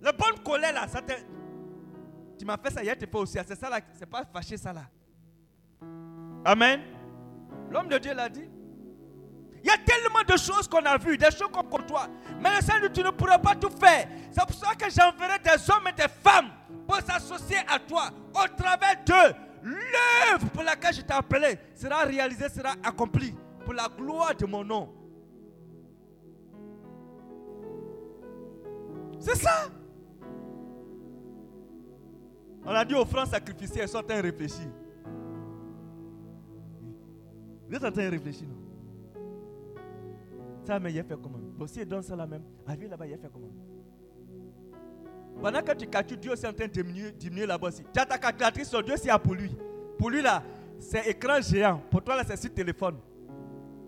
La bonne colère là, ça te, tu m'as fait ça hier, tu fais aussi. Ah, c'est ça là, c'est pas fâché ça là. Amen. L'homme de Dieu l'a dit. Il y a tellement de choses qu'on a vues, des choses qu'on côtoie. Mais le Seigneur, tu ne pourras pas tout faire. C'est pour ça que j'enverrai des hommes et des femmes pour s'associer à toi. Au travers d'eux, l'œuvre pour laquelle je t'ai appelé sera réalisée, sera accomplie. Pour la gloire de mon nom. C'est ça. On a dit offrande sacrificielle, sont en train de réfléchir. Vous êtes en train de réfléchir, non? Ça, mais il a fait comment? Bon, si il donne ça là même, à lui là-bas, il a fait comment? Pendant que tu calcules, Dieu est en train de diminuer, là-bas aussi. Tu as ta calculatrice sur Dieu, c'est pour lui. Pour lui là, c'est écran géant. Pour toi là, c'est sur téléphone.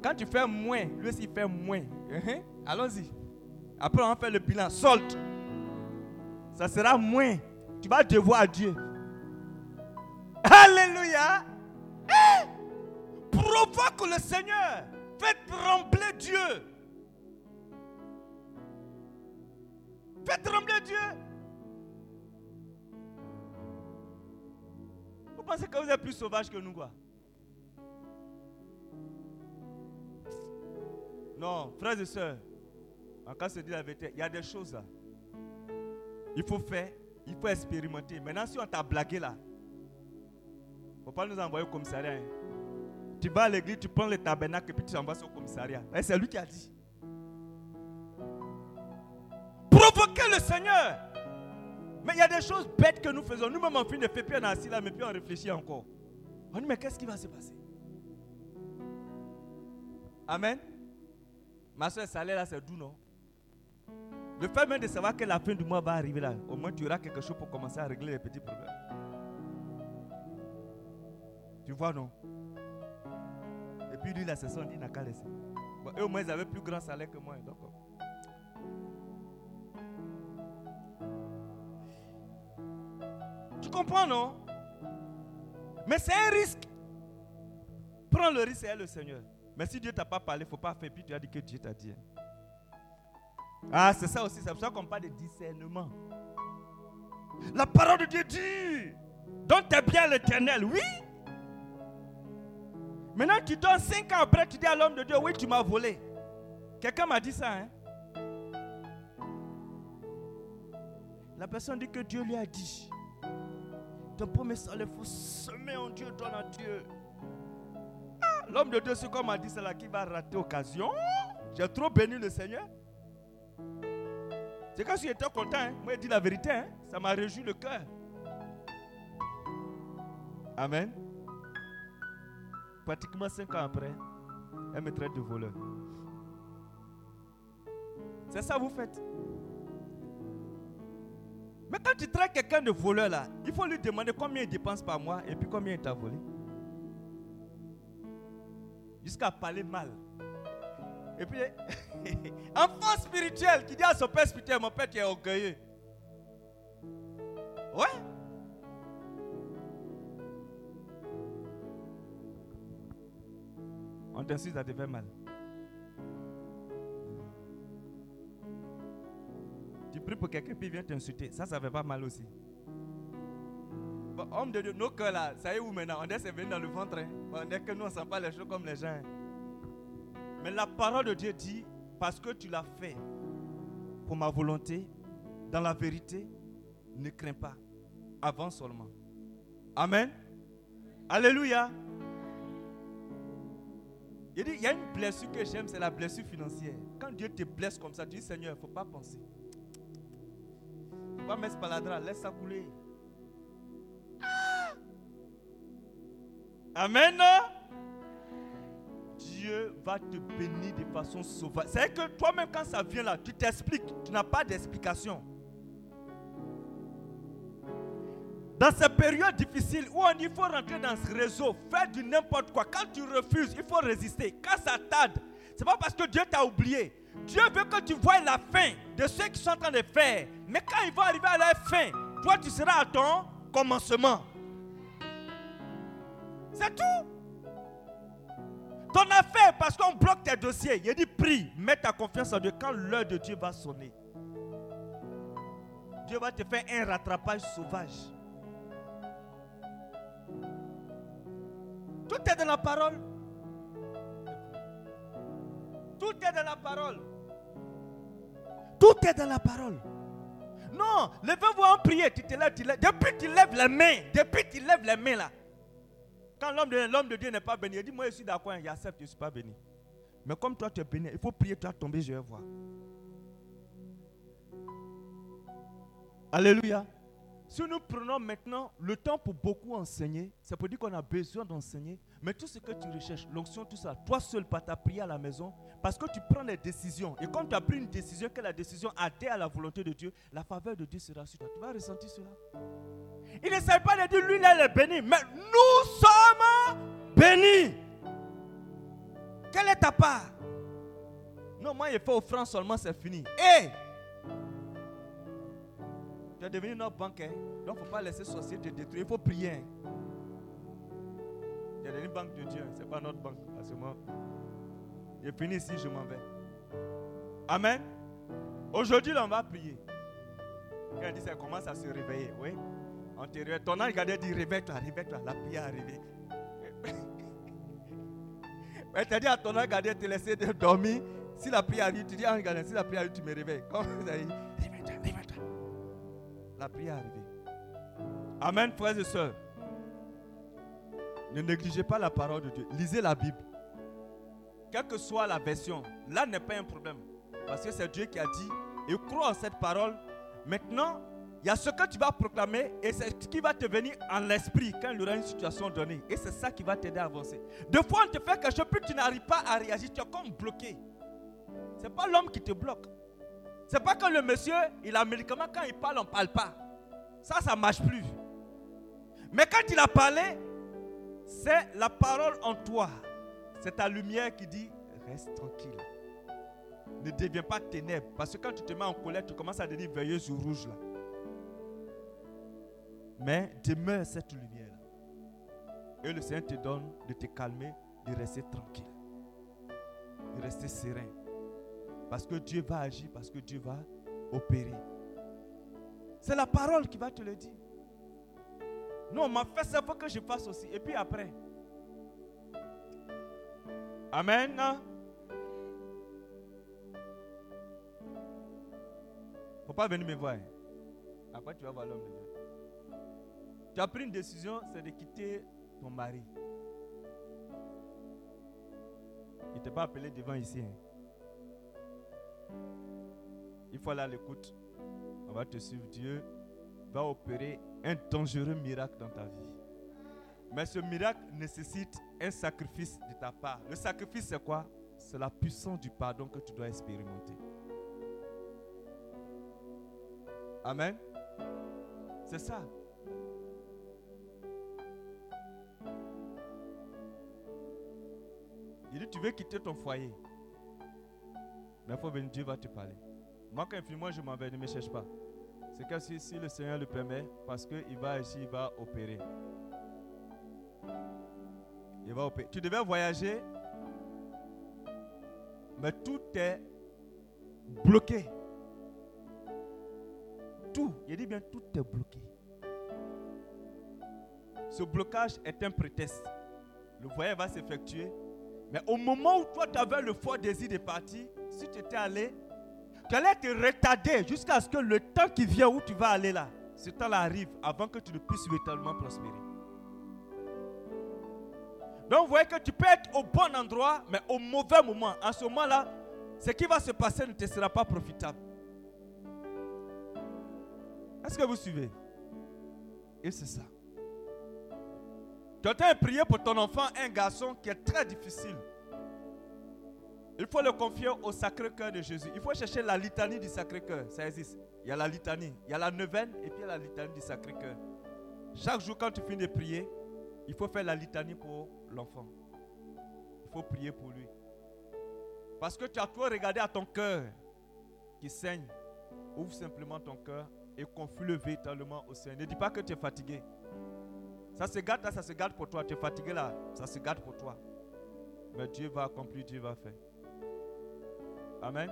Quand tu fais moins, lui aussi fait moins. Uh-huh. Allons-y. Après, on va faire le bilan. Solde. Ça sera moins. Tu vas devoir Dieu. Alléluia. Eh! Provoque le Seigneur. Fais trembler Dieu. Fais trembler Dieu. Vous pensez que vous êtes plus sauvage que nous, quoi? Non, frères et sœurs, cas se dit la vérité, il y a des choses. Il faut faire, il faut expérimenter. Maintenant, si on t'a blagué là, il ne faut pas nous envoyer au commissariat. Hein. Tu vas à l'église, tu prends le tabernacle et puis tu envoies au commissariat. C'est lui qui a dit. Provoquer le Seigneur. Mais il y a des choses bêtes que nous faisons. Nous-mêmes, on finit de faire, puis on est assis là, mais puis on réfléchit encore. On dit, mais qu'est-ce qui va se passer? Amen. Ma soeur, salaire là, c'est doux, non? Le fait même de savoir que la fin du mois va arriver là, au moins tu auras quelque chose pour commencer à régler les petits problèmes. Tu vois, non? Et puis lui, là, c'est son dit, n'a qu'à laisser. eux, au moins, ils avaient plus grand salaire que moi. Donc, tu comprends, non? Mais c'est un risque. Prends le risque, c'est le Seigneur. Mais si Dieu t'a pas parlé, il ne faut pas faire. Puis tu as dit que Dieu t'a dit. Ah, c'est ça aussi. C'est pour ça qu'on parle de discernement. La parole de Dieu dit Donne tes biens l'éternel. Oui. Maintenant, tu donnes cinq ans après, tu dis à l'homme de Dieu Oui, tu m'as volé. Quelqu'un m'a dit ça. Hein? La personne dit que Dieu lui a dit Ton promesse, il faut semer en Dieu, donne à Dieu. L'homme de Dieu, ce qu'on m'a dit, c'est là qui va rater l'occasion. J'ai trop béni le Seigneur. C'est quand j'étais content. Hein. Moi, je dis la vérité. Hein. Ça m'a réjoui le cœur. Amen. Pratiquement cinq ans après, elle me traite de voleur. C'est ça que vous faites. Mais quand tu traites quelqu'un de voleur là, il faut lui demander combien il dépense par mois et puis combien il t'a volé jusqu'à parler mal. Et puis, enfant spirituel qui dit à son père spirituel, mon père, tu es orgueilleux. Ouais. On t'insiste à te faire mal. Tu pries pour quelqu'un puis vient t'insulter. Ça, ça fait pas mal aussi homme de Dieu, nos cœurs là, ça y est où maintenant? On est venu dans le ventre. Hein. On est que nous, on ne sent pas les choses comme les gens. Hein. Mais la parole de Dieu dit, parce que tu l'as fait pour ma volonté, dans la vérité, ne crains pas. Avance seulement. Amen. Alléluia. Il dit, il y a une blessure que j'aime, c'est la blessure financière. Quand Dieu te blesse comme ça, tu dis, Seigneur, il ne faut pas penser. Il ne faut pas mettre ce laisse ça couler. Amen. Dieu va te bénir de façon sauvage. C'est que toi-même, quand ça vient là, tu t'expliques. Tu n'as pas d'explication. Dans ces périodes difficiles où il faut rentrer dans ce réseau, faire du n'importe quoi. Quand tu refuses, il faut résister. Quand ça tarde, c'est pas parce que Dieu t'a oublié. Dieu veut que tu vois la fin de ceux qui sont en train de faire. Mais quand ils vont arriver à leur fin, toi tu seras à ton commencement. C'est tout. Ton affaire, parce qu'on bloque tes dossiers. Il dit prie, mets ta confiance en Dieu. Quand l'heure de Dieu va sonner, Dieu va te faire un rattrapage sauvage. Tout est dans la parole. Tout est dans la parole. Tout est dans la parole. Non, levez-vous en prier. Tu te lèves, tu lèves. Depuis tu lèves les mains, depuis tu lèves les mains là, quand l'homme de, de Dieu n'est pas béni, il dit Moi, je suis d'accord, il accepte, je ne suis pas béni. Mais comme toi, tu es béni, il faut prier, as tombé, je vais voir. Alléluia. Si nous prenons maintenant le temps pour beaucoup enseigner, ça peut dire qu'on a besoin d'enseigner, mais tout ce que tu recherches, l'onction, tout ça, toi seul pas ta prière à la maison, parce que tu prends les décisions. Et quand tu as pris une décision, que la décision adhère à la volonté de Dieu, la faveur de Dieu sera sur toi. Tu vas ressentir cela. Il ne s'agit pas de dire lui, il est béni, mais nous sommes bénis. Quelle est ta part? Non, moi, il fait offrande seulement, c'est fini. Hé Tu es devenu notre banquier. Donc, il ne faut pas laisser sorcier te détruire. Il faut prier. Tu es devenu banque de Dieu. Ce n'est pas notre banque. Parce que moi, j'ai fini ici, je m'en vais. Amen. Aujourd'hui, on va prier. Quand dit ça, commence à se réveiller. Oui. Antérieur. Ton ange regardait dit réveille-toi, réveille-toi. La prière est arrivée. Mais tu dit à ton ange gardien te laisser dormir. Si la prière arrive, tu dis ange gardien, si la prière arrive, tu me réveilles. Comme ça dit? La prière est arrivée. Amen, frères et sœurs. Ne négligez pas la parole de Dieu. Lisez la Bible. Quelle que soit la version, là n'est pas un problème. Parce que c'est Dieu qui a dit, et crois en cette parole. Maintenant, il y a ce que tu vas proclamer et c'est ce qui va te venir en l'esprit quand il y aura une situation donnée. Et c'est ça qui va t'aider à avancer. Deux fois, on te fait quelque chose, puis tu n'arrives pas à réagir, tu es comme bloqué. Ce n'est pas l'homme qui te bloque. Ce n'est pas que le monsieur, il a médicament, quand il parle, on ne parle pas. Ça, ça ne marche plus. Mais quand il a parlé, c'est la parole en toi. C'est ta lumière qui dit, reste tranquille. Ne deviens pas ténèbres. Parce que quand tu te mets en colère, tu commences à devenir veilleuse ou rouge là. Mais demeure cette lumière. Et le Seigneur te donne de te calmer, de rester tranquille, de rester serein. Parce que Dieu va agir, parce que Dieu va opérer. C'est la parole qui va te le dire. Non, on m'a fait ça, faut que je fasse aussi. Et puis après. Amen. Faut pas venir me voir. Après, tu vas voir l'homme de Dieu? Tu as pris une décision, c'est de quitter ton mari. Il ne t'a pas appelé devant ici. Hein. Il faut aller à l'écoute. On va te suivre. Dieu va opérer un dangereux miracle dans ta vie. Mais ce miracle nécessite un sacrifice de ta part. Le sacrifice, c'est quoi? C'est la puissance du pardon que tu dois expérimenter. Amen. C'est ça. Il dit, tu veux quitter ton foyer. Mais il faut venir, Dieu va te parler. Moi, quand il moi, je m'en vais, ne me cherche pas. C'est que si, le Seigneur le permet, parce qu'il va ici, il va opérer. Il va opérer. Tu devais voyager, mais tout est bloqué. Tout, il dit bien, tout est bloqué. Ce blocage est un prétexte. Le voyage va s'effectuer, mais au moment où toi, tu avais le fort désir de partir, si tu étais allé, tu allais te retarder jusqu'à ce que le temps qui vient où tu vas aller là, ce temps-là arrive avant que tu ne puisses véritablement prospérer. Donc vous voyez que tu peux être au bon endroit, mais au mauvais moment. En ce moment-là, ce qui va se passer ne te sera pas profitable. Est-ce que vous suivez? Et c'est ça. Tu as prié pour ton enfant, un garçon qui est très difficile. Il faut le confier au Sacré-Cœur de Jésus. Il faut chercher la litanie du Sacré-Cœur. Ça existe. Il y a la litanie, il y a la neuvaine et puis il y a la litanie du Sacré-Cœur. Chaque jour, quand tu finis de prier, il faut faire la litanie pour l'enfant. Il faut prier pour lui. Parce que tu as trop regardé à ton cœur qui saigne. Ouvre simplement ton cœur et confie-le véritablement au Seigneur. Ne dis pas que tu es fatigué. Ça se garde là, ça se garde pour toi. Tu es fatigué là, ça se garde pour toi. Mais Dieu va accomplir, Dieu va faire. Amen.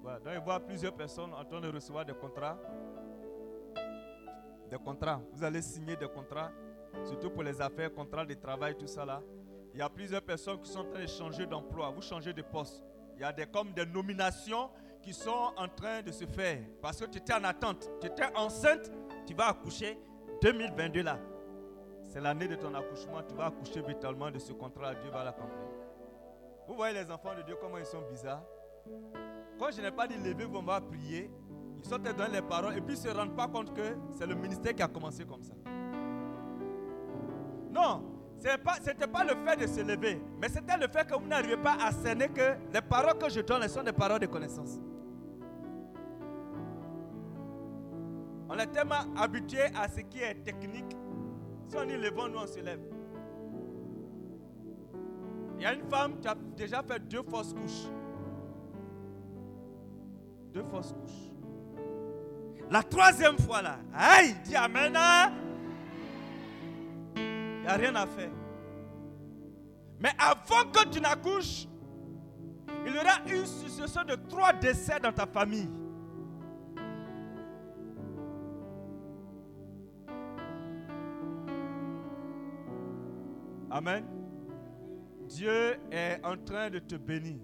Voilà. Donc, il voit plusieurs personnes en train de recevoir des contrats. Des contrats. Vous allez signer des contrats, surtout pour les affaires, contrats de travail, tout ça là. Il y a plusieurs personnes qui sont en train de changer d'emploi. Vous changez de poste. Il y a des, comme des nominations qui sont en train de se faire. Parce que tu étais en attente. Tu étais enceinte, tu vas accoucher 2022 là. C'est l'année de ton accouchement. Tu vas accoucher vitalement de ce contrat. Dieu va l'accomplir. Vous voyez les enfants de Dieu, comment ils sont bizarres. Quand je n'ai pas dit lever, vous on va prier. Ils sont dans les paroles et puis ils ne se rendent pas compte que c'est le ministère qui a commencé comme ça. Non, ce n'était pas, pas le fait de se lever, mais c'était le fait que vous n'arrivez pas à cerner que les paroles que je donne sont des paroles de connaissance. On est tellement habitué à ce qui est technique. Si on dit levons, nous on se lève. Il y a une femme qui a déjà fait deux fausses couches. Deux fausses couches. La troisième fois là, aïe, dis Amen. Hein? Il n'y a rien à faire. Mais avant que tu n'accouches, il y aura une succession de trois décès dans ta famille. Amen. Dieu est en train de te bénir.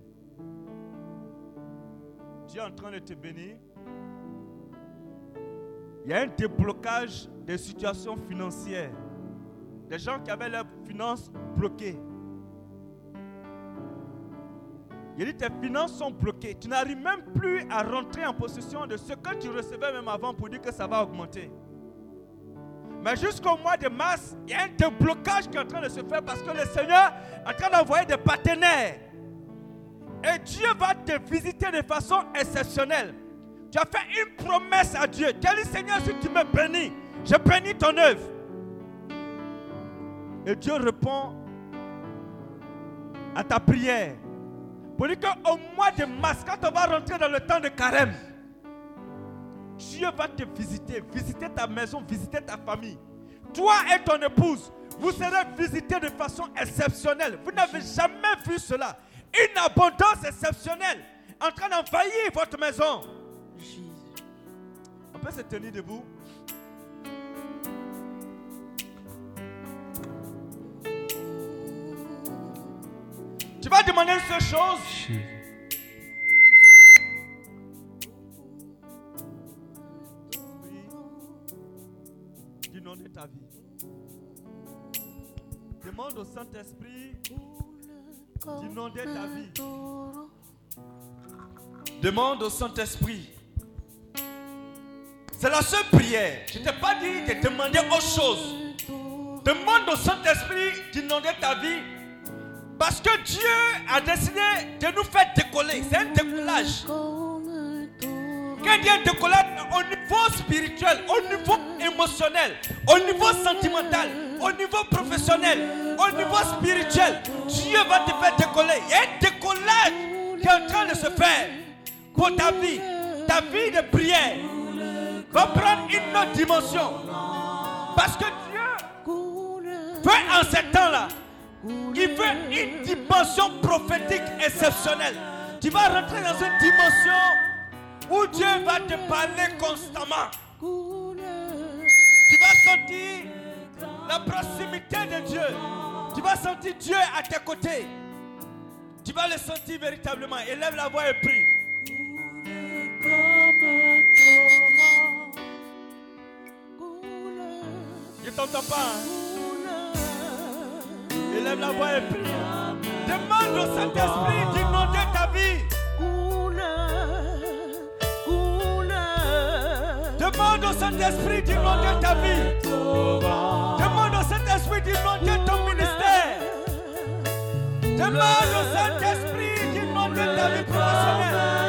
Dieu est en train de te bénir. Il y a un déblocage des situations financières. Des gens qui avaient leurs finances bloquées. Il dit tes finances sont bloquées. Tu n'arrives même plus à rentrer en possession de ce que tu recevais même avant pour dire que ça va augmenter. Mais jusqu'au mois de mars, il y a un déblocage qui est en train de se faire parce que le Seigneur est en train d'envoyer des partenaires. Et Dieu va te visiter de façon exceptionnelle. Tu as fait une promesse à Dieu. Tu as dit, Seigneur, si tu me bénis, je bénis ton œuvre. Et Dieu répond à ta prière. Pour dire qu'au mois de mars, quand on va rentrer dans le temps de carême, Dieu va te visiter, visiter ta maison, visiter ta famille. Toi et ton épouse, vous serez visités de façon exceptionnelle. Vous n'avez jamais vu cela. Une abondance exceptionnelle en train d'envahir votre maison. On peut se tenir debout. Tu vas demander une seule chose? Ta vie. Demande au Saint-Esprit d'inonder ta vie. Demande au Saint-Esprit. C'est la seule prière. Je ne t'ai pas dit de demander autre chose. Demande au Saint-Esprit d'inonder ta vie. Parce que Dieu a décidé de nous faire décoller. C'est un décollage. Quand il y a un décollage niveau spirituel, au niveau émotionnel, au niveau sentimental, au niveau professionnel, au niveau spirituel, Dieu va te faire décoller. Il y a un décollage qui est en train de se faire pour ta vie. Ta vie de prière va prendre une autre dimension. Parce que Dieu veut en ce temps-là, il veut une dimension prophétique exceptionnelle. Tu vas rentrer dans une dimension où Dieu va te parler constamment. Tu vas sentir la proximité de Dieu. Tu vas sentir Dieu à tes côtés. Tu vas le sentir véritablement. Élève la voix et prie. Je t'entends pas. Hein? Élève la voix et prie. Demande au Saint-Esprit d'inonder ta vie. Demande au Saint-Esprit d'inonder ta vie. Demande au Saint-Esprit d'inonder ton ministère. Demande au Saint-Esprit d'inonder ta vie professionnelle.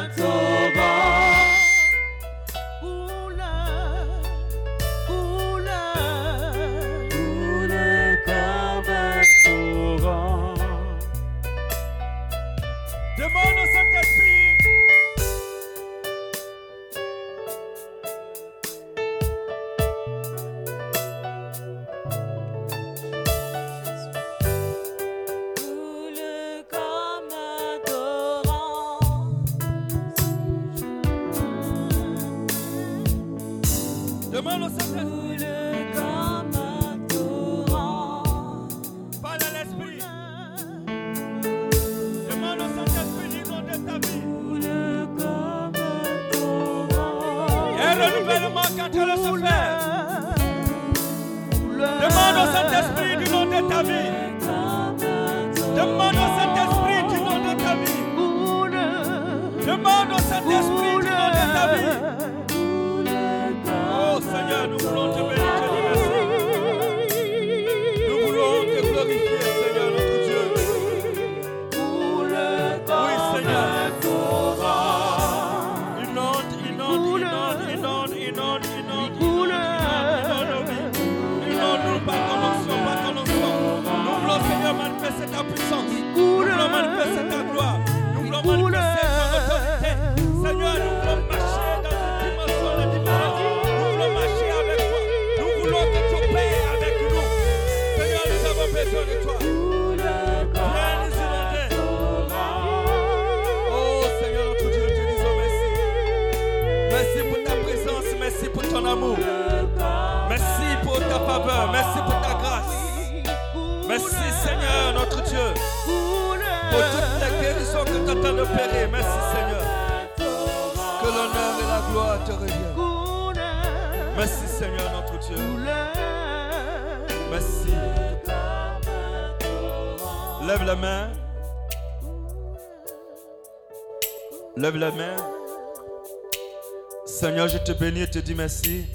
Te bénis et te dis merci.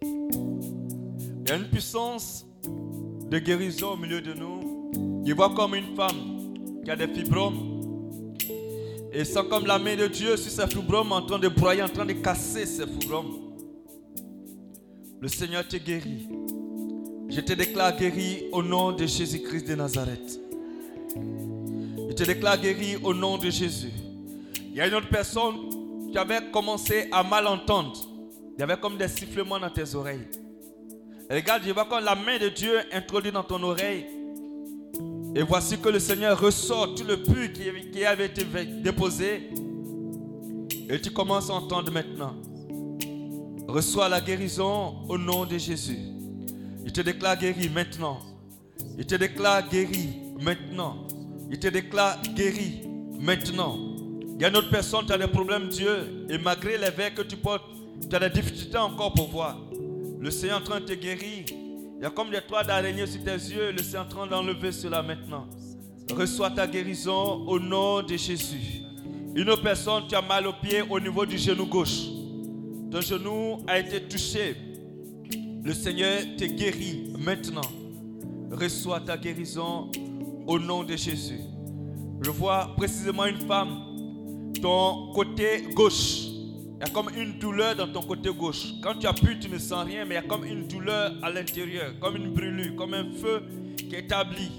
Il y a une puissance de guérison au milieu de nous. Je vois comme une femme qui a des fibromes. Et sent comme la main de Dieu sur ses fibromes en train de broyer, en train de casser ses fibromes. Le Seigneur te guérit. Je te déclare guéri au nom de Jésus-Christ de Nazareth. Je te déclare guéri au nom de Jésus. Il y a une autre personne qui avait commencé à mal entendre. Il y avait comme des sifflements dans tes oreilles. regarde, je vois comme la main de Dieu introduit dans ton oreille. Et voici que le Seigneur ressort tout le puits qui avait été déposé. Et tu commences à entendre maintenant. Reçois la guérison au nom de Jésus. Il te déclare guéri maintenant. Il te déclare guéri maintenant. Il te déclare guéri maintenant. Il y a une autre personne, tu as des problèmes, Dieu, et malgré les verres que tu portes, tu as des difficultés encore pour voir. Le Seigneur est en train de te guérir. Il y a comme des toits d'araignée sur tes yeux, le Seigneur est en train d'enlever cela maintenant. Reçois ta guérison au nom de Jésus. Une personne, tu as mal au pied au niveau du genou gauche. Ton genou a été touché. Le Seigneur te guérit maintenant. Reçois ta guérison au nom de Jésus. Je vois précisément une femme ton côté gauche. Il y a comme une douleur dans ton côté gauche. Quand tu appuies, tu ne sens rien, mais il y a comme une douleur à l'intérieur, comme une brûlure, comme un feu qui est établi.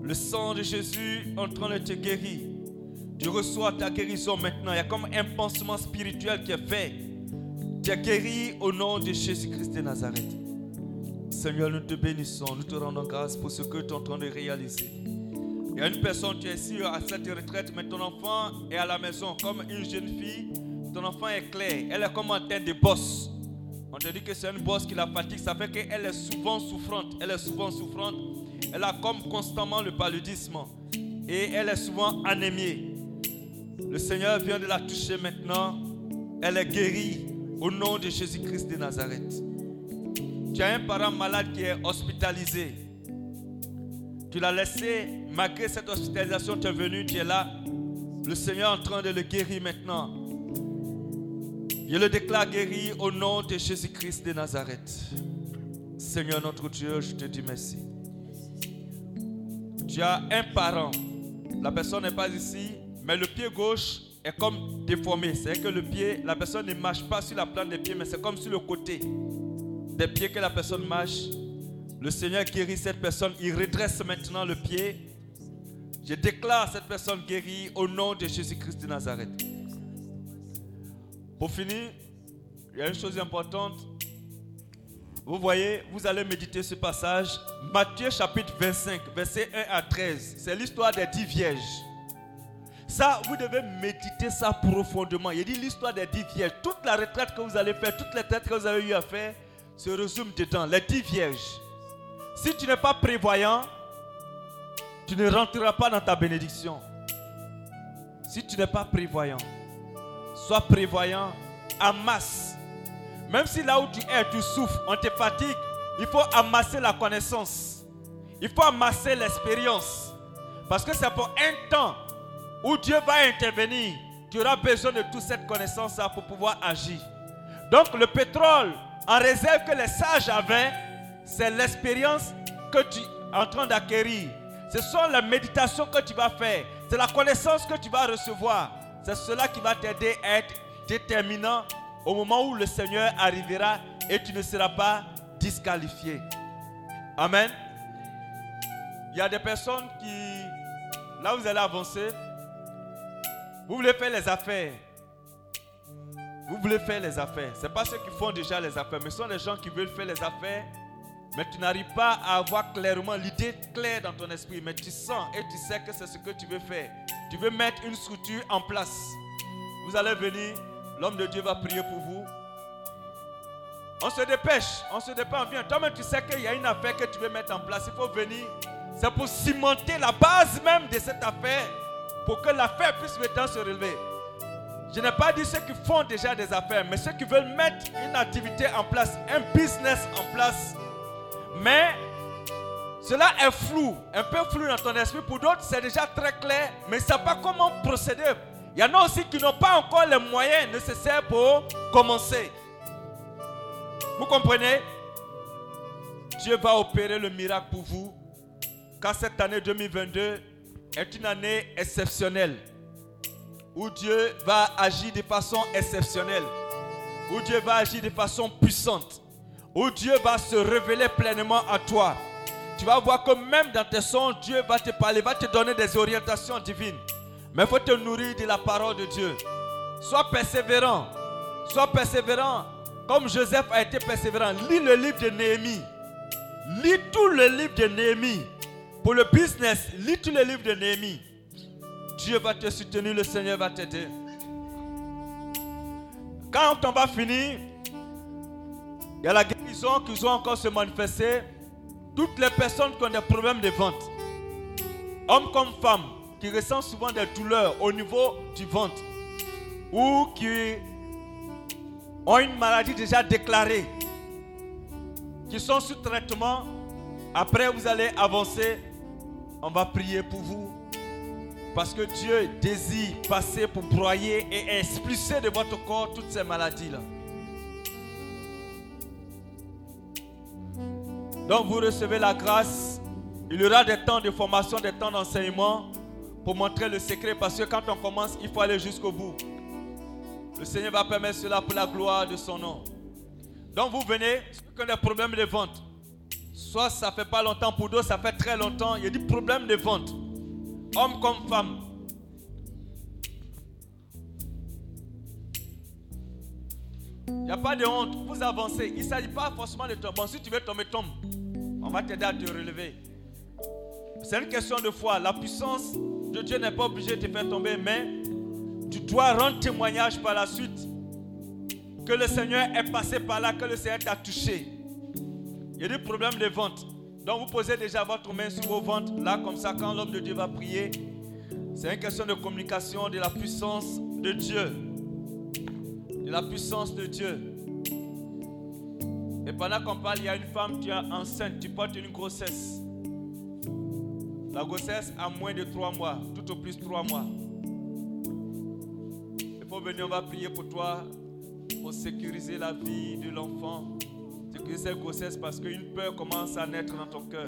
Le sang de Jésus est en train de te guérir. Tu reçois ta guérison maintenant. Il y a comme un pansement spirituel qui est fait. Tu es guéri au nom de Jésus-Christ de Nazareth. Seigneur, nous te bénissons, nous te rendons grâce pour ce que tu es en train de réaliser. Il y a une personne, qui est ici à cette retraite, mais ton enfant est à la maison comme une jeune fille. Ton enfant est clair. Elle est comme en tête de bosse. On te dit que c'est une bosse qui la fatigue. Ça fait qu'elle est souvent souffrante. Elle est souvent souffrante. Elle a comme constamment le paludisme. Et elle est souvent anémiée. Le Seigneur vient de la toucher maintenant. Elle est guérie au nom de Jésus-Christ de Nazareth. Tu as un parent malade qui est hospitalisé. Tu l'as laissé, malgré cette hospitalisation, tu es venu, tu es là. Le Seigneur est en train de le guérir maintenant. Je le déclare guéri au nom de Jésus-Christ de Nazareth. Seigneur notre Dieu, je te dis merci. Tu as un parent. La personne n'est pas ici, mais le pied gauche est comme déformé. C'est que le pied, la personne ne marche pas sur la plante des pieds, mais c'est comme sur le côté des pieds que la personne marche. Le Seigneur guérit cette personne. Il redresse maintenant le pied. Je déclare cette personne guérie au nom de Jésus-Christ de Nazareth. Pour finir, il y a une chose importante. Vous voyez, vous allez méditer ce passage. Matthieu chapitre 25, verset 1 à 13. C'est l'histoire des dix vierges. Ça, vous devez méditer ça profondément. Il dit l'histoire des dix vierges. Toute la retraite que vous allez faire, toutes les retraites que vous avez eu à faire, se résume dedans. Les dix vierges. Si tu n'es pas prévoyant, tu ne rentreras pas dans ta bénédiction. Si tu n'es pas prévoyant, sois prévoyant, amasse. Même si là où tu es, tu souffres, on te fatigue, il faut amasser la connaissance. Il faut amasser l'expérience. Parce que c'est pour un temps où Dieu va intervenir. Tu auras besoin de toute cette connaissance-là pour pouvoir agir. Donc le pétrole en réserve que les sages avaient, c'est l'expérience que tu es en train d'acquérir. Ce sont les méditations que tu vas faire. C'est la connaissance que tu vas recevoir. C'est cela qui va t'aider à être déterminant au moment où le Seigneur arrivera et tu ne seras pas disqualifié. Amen. Il y a des personnes qui, là vous allez avancer, vous voulez faire les affaires. Vous voulez faire les affaires. Ce n'est pas ceux qui font déjà les affaires, mais ce sont les gens qui veulent faire les affaires mais tu n'arrives pas à avoir clairement l'idée claire dans ton esprit. Mais tu sens et tu sais que c'est ce que tu veux faire. Tu veux mettre une structure en place. Vous allez venir, l'homme de Dieu va prier pour vous. On se dépêche, on se dépêche, on vient. Toi-même, tu sais qu'il y a une affaire que tu veux mettre en place. Il faut venir. C'est pour cimenter la base même de cette affaire, pour que l'affaire puisse maintenant se relever. Je n'ai pas dit ceux qui font déjà des affaires, mais ceux qui veulent mettre une activité en place, un business en place. Mais cela est flou, un peu flou dans ton esprit. Pour d'autres, c'est déjà très clair, mais ils ne savent pas comment procéder. Il y en a aussi qui n'ont pas encore les moyens nécessaires pour commencer. Vous comprenez? Dieu va opérer le miracle pour vous, car cette année 2022 est une année exceptionnelle, où Dieu va agir de façon exceptionnelle, où Dieu va agir de façon puissante, où Dieu va se révéler pleinement à toi. Tu vas voir que même dans tes sons, Dieu va te parler, va te donner des orientations divines. Mais il faut te nourrir de la parole de Dieu. Sois persévérant. Sois persévérant. Comme Joseph a été persévérant. Lis le livre de Néhémie. Lis tout le livre de Néhémie. Pour le business, lis tout le livre de Néhémie. Dieu va te soutenir, le Seigneur va t'aider. Quand on va finir, il y a la guérison qui doit encore se manifester. Toutes les personnes qui ont des problèmes de vente, hommes comme femmes, qui ressentent souvent des douleurs au niveau du ventre ou qui ont une maladie déjà déclarée, qui sont sous traitement, après vous allez avancer, on va prier pour vous. Parce que Dieu désire passer pour broyer et expulser de votre corps toutes ces maladies-là. Donc vous recevez la grâce. Il y aura des temps de formation, des temps d'enseignement pour montrer le secret. Parce que quand on commence, il faut aller jusqu'au bout. Le Seigneur va permettre cela pour la gloire de son nom. Donc vous venez, ceux qui ont des problèmes de vente. Soit ça fait pas longtemps, pour d'autres ça fait très longtemps. Il y a des problèmes de vente. Hommes comme femmes. Il n'y a pas de honte. Vous avancez. Il ne s'agit pas forcément de tomber. Bon, si tu veux tomber, tombe. On va t'aider à te relever. C'est une question de foi. La puissance de Dieu n'est pas obligée de te faire tomber, mais tu dois rendre témoignage par la suite que le Seigneur est passé par là, que le Seigneur t'a touché. Il y a des problèmes de vente. Donc vous posez déjà votre main sur vos ventes, là comme ça, quand l'homme de Dieu va prier. C'est une question de communication, de la puissance de Dieu. De la puissance de Dieu. Et pendant qu'on parle, il y a une femme qui est enceinte, tu portes une grossesse. La grossesse a moins de trois mois, tout au plus trois mois. Il faut venir, on va prier pour toi, pour sécuriser la vie de l'enfant. Sécuriser cette grossesse parce qu'une peur commence à naître dans ton cœur.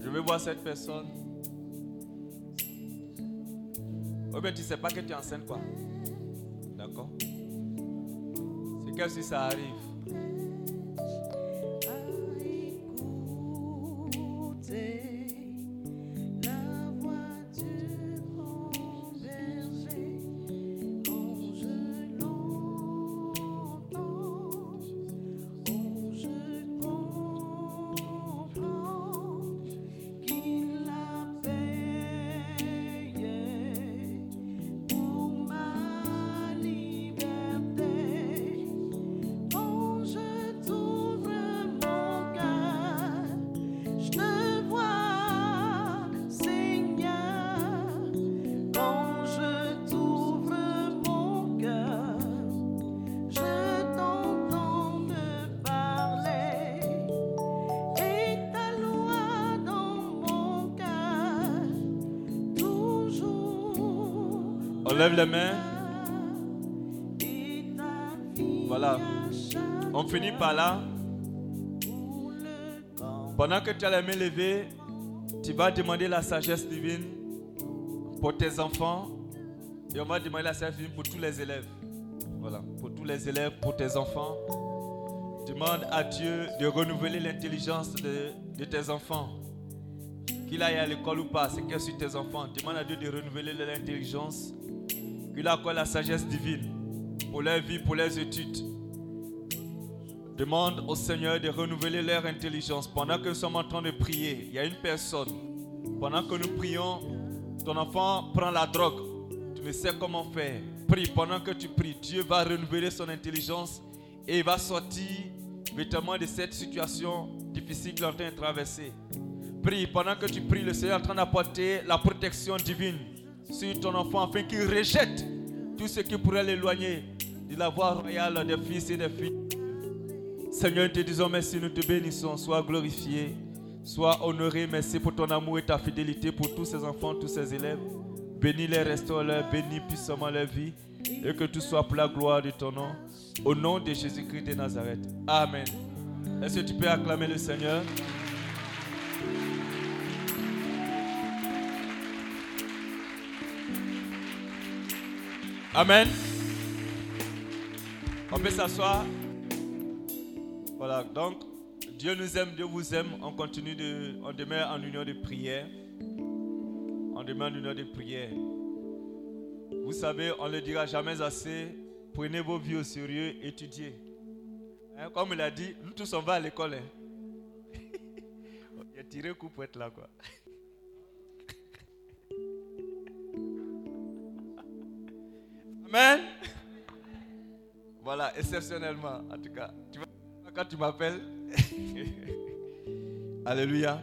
Je veux voir cette personne. Oh bien tu ne sais pas que tu es enceinte quoi? D'accord? C'est comme si ça arrive. Lève les mains. Voilà. On finit par là. Pendant que tu as les mains levées, tu vas demander la sagesse divine pour tes enfants. Et on va demander la sagesse divine pour tous les élèves. Voilà. Pour tous les élèves, pour tes enfants. Demande à Dieu de renouveler l'intelligence de, de, tes enfants. Qu'il aille à l'école ou pas, c'est que sur tes enfants. Demande à Dieu de renouveler l'intelligence il a encore la sagesse divine pour leur vie, pour leurs études? Demande au Seigneur de renouveler leur intelligence. Pendant que nous sommes en train de prier, il y a une personne. Pendant que nous prions, ton enfant prend la drogue. Tu ne sais comment faire. Prie pendant que tu pries. Dieu va renouveler son intelligence et il va sortir véritablement de cette situation difficile qu'il est en train de traverser. Prie pendant que tu pries. Le Seigneur est en train d'apporter la protection divine sur ton enfant afin qu'il rejette tout ce qui pourrait l'éloigner de la voie royale des fils et des filles. Seigneur, nous te disons merci, nous te bénissons. Sois glorifié, sois honoré. Merci pour ton amour et ta fidélité pour tous ces enfants, tous ces élèves. Bénis-les, restaure-les, bénis puissamment leur vie. Et que tout soit pour la gloire de ton nom. Au nom de Jésus-Christ de Nazareth. Amen. Est-ce que tu peux acclamer le Seigneur? Amen. On peut s'asseoir. Voilà, donc Dieu nous aime, Dieu vous aime. On continue de, on demeure en union de prière. On demeure en union de prière. Vous savez, on ne le dira jamais assez. Prenez vos vies au sérieux, étudiez. Hein, comme il a dit, nous tous on va à l'école. Hein. il a tiré coup pour être là, quoi. Amen. Voilà, exceptionnellement, en tout cas. Tu vois, quand tu m'appelles, Alléluia,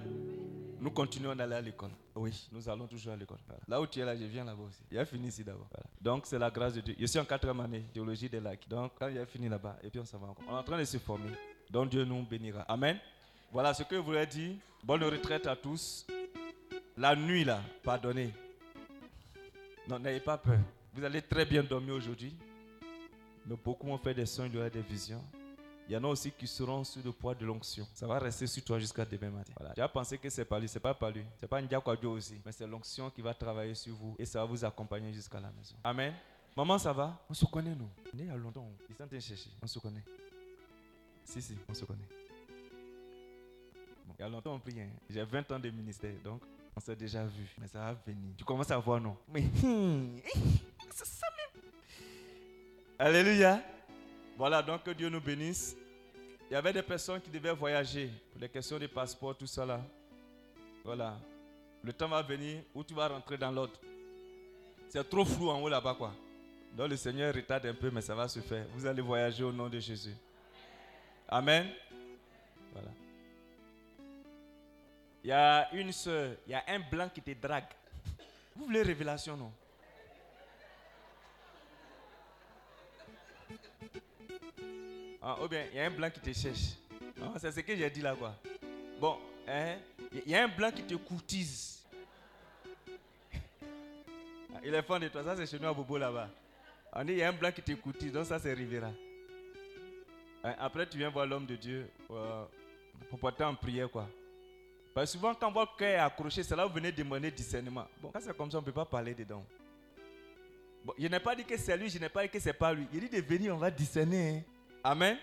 nous continuons d'aller à l'école. Oui, nous allons toujours à l'école. Là où tu es là, je viens là-bas aussi. Il a fini ici d'abord. Donc, c'est la grâce de Dieu. Je suis en quatrième année, théologie des lacs. Donc, quand il a fini là-bas, et puis on s'en va encore. On est en train de se former. Donc, Dieu nous bénira. Amen. Voilà ce que je voulais dire. Bonne retraite à tous. La nuit, là, pardonnez. Non, n'ayez pas peur. Vous allez très bien dormir aujourd'hui. Mais beaucoup ont fait des songes, il y des visions. Il y en a aussi qui seront sous le poids de l'onction. Ça va rester sur toi jusqu'à demain matin. Voilà. Tu as pensé que c'est pas lui, c'est pas pas lui. C'est pas Ndiakwadjo aussi. Mais c'est l'onction qui va travailler sur vous et ça va vous accompagner jusqu'à la maison. Amen. Maman, ça va? On se connaît, nous. On est il y a longtemps. Ils sont en train de chercher. On se connaît. Si, si, on se connaît. Bon, il y a longtemps, on prie. Hein. J'ai 20 ans de ministère, donc on s'est déjà vu. Mais ça va venir. Tu commences à voir, non? Mais. Alléluia. Voilà, donc que Dieu nous bénisse. Il y avait des personnes qui devaient voyager pour les questions de passeport, tout ça là. Voilà. Le temps va venir où tu vas rentrer dans l'autre. C'est trop flou en haut là-bas, quoi. Donc le Seigneur retarde un peu, mais ça va se faire. Vous allez voyager au nom de Jésus. Amen. Voilà. Il y a une soeur, il y a un blanc qui te drague. Vous voulez révélation, non? Ah, ou bien, il y a un blanc qui te cherche. c'est ce que j'ai dit là, quoi. Bon, hein, il y a un blanc qui te courtise. Ah, il est fan de toi, ça c'est chez nous à Bobo là-bas. On dit, il y a un blanc qui te courtise, donc ça c'est Rivera. Hein, après, tu viens voir l'homme de Dieu euh, pour porter en prière, quoi. Parce que souvent, quand votre cœur est accroché, c'est là où vous venez demander discernement. Bon, quand c'est comme ça, on ne peut pas parler dedans. Bon, je n'ai pas dit que c'est lui, je n'ai pas dit que c'est pas lui. Il dit de venir, on va discerner. Hein. Amen.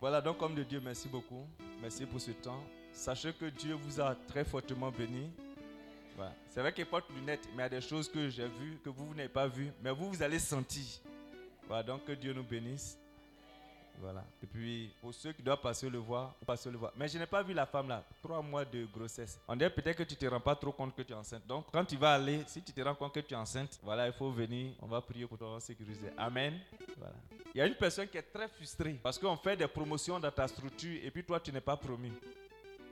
Voilà, donc, comme de Dieu, merci beaucoup. Merci pour ce temps. Sachez que Dieu vous a très fortement béni. C'est vrai qu'il porte lunettes, mais il y a des choses que j'ai vues, que vous, n'avez pas vues, mais vous, vous allez sentir. Voilà, donc que Dieu nous bénisse. Voilà. Et puis, pour ceux qui doivent passer le voir, passer le voir. Mais je n'ai pas vu la femme là. Trois mois de grossesse. On dirait peut-être que tu ne te rends pas trop compte que tu es enceinte. Donc, quand tu vas aller, si tu te rends compte que tu es enceinte, voilà, il faut venir. On va prier pour toi, sécuriser. Amen. Voilà. Il y a une personne qui est très frustrée parce qu'on fait des promotions dans ta structure et puis toi, tu n'es pas promis.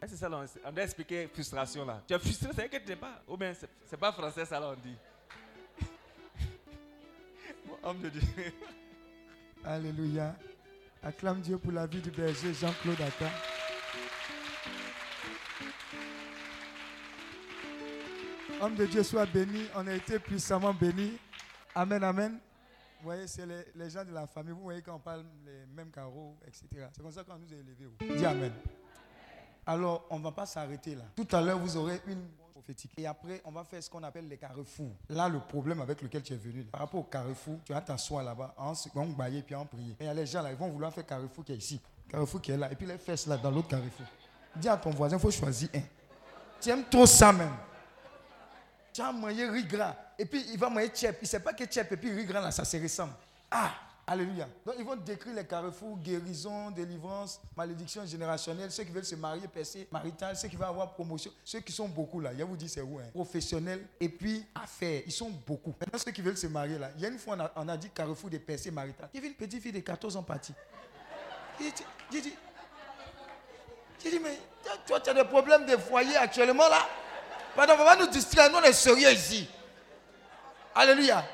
C'est ça, on doit expliquer frustration là? Tu es frustré, c'est que tu n'es pas. Ou bien, c'est pas français, ça là, on dit. homme de Dieu. Alléluia. Acclame Dieu pour la vie du berger Jean-Claude Atta. Homme de Dieu, soit béni. On a été puissamment béni. Amen, amen. Vous voyez, c'est les, gens de la famille. Vous voyez quand on parle les mêmes carreaux, etc. C'est comme ça qu'on nous a élevés. Dis amen. Alors, on ne va pas s'arrêter là. Tout à l'heure, vous aurez une Et après, on va faire ce qu'on appelle les carrefours. Là, le problème avec lequel tu es venu, par rapport au carrefour, tu vas t'asseoir là-bas, en bailler puis en prier. Et il y a les gens là, ils vont vouloir faire carrefour qui est ici, carrefour qui est là, et puis les fesses là, dans l'autre carrefour. Dis à ton voisin, il faut choisir un. Tu aimes trop ça même. Tu as mangé riz gras, et puis il va manger tchèp. Il ne sait pas que tchèp et puis riz gras là, ça se ressemble. Ah, Alléluia. Donc ils vont décrire les carrefours, guérison, délivrance, malédiction générationnelle, ceux qui veulent se marier, percer, marital, ceux qui veulent avoir promotion, ceux qui sont beaucoup là. Je vous dis c'est où hein? Professionnels et puis affaires. Ils sont beaucoup. Maintenant ceux qui veulent se marier là, il y a une fois on a, dit carrefour des percées maritales. Il y avait une petite fille de 14 ans partie. J'ai dit, j'ai dit, mais toi tu as des problèmes de foyer actuellement là? Pardon, on va nous distraire, nous on est sérieux ici. Alléluia.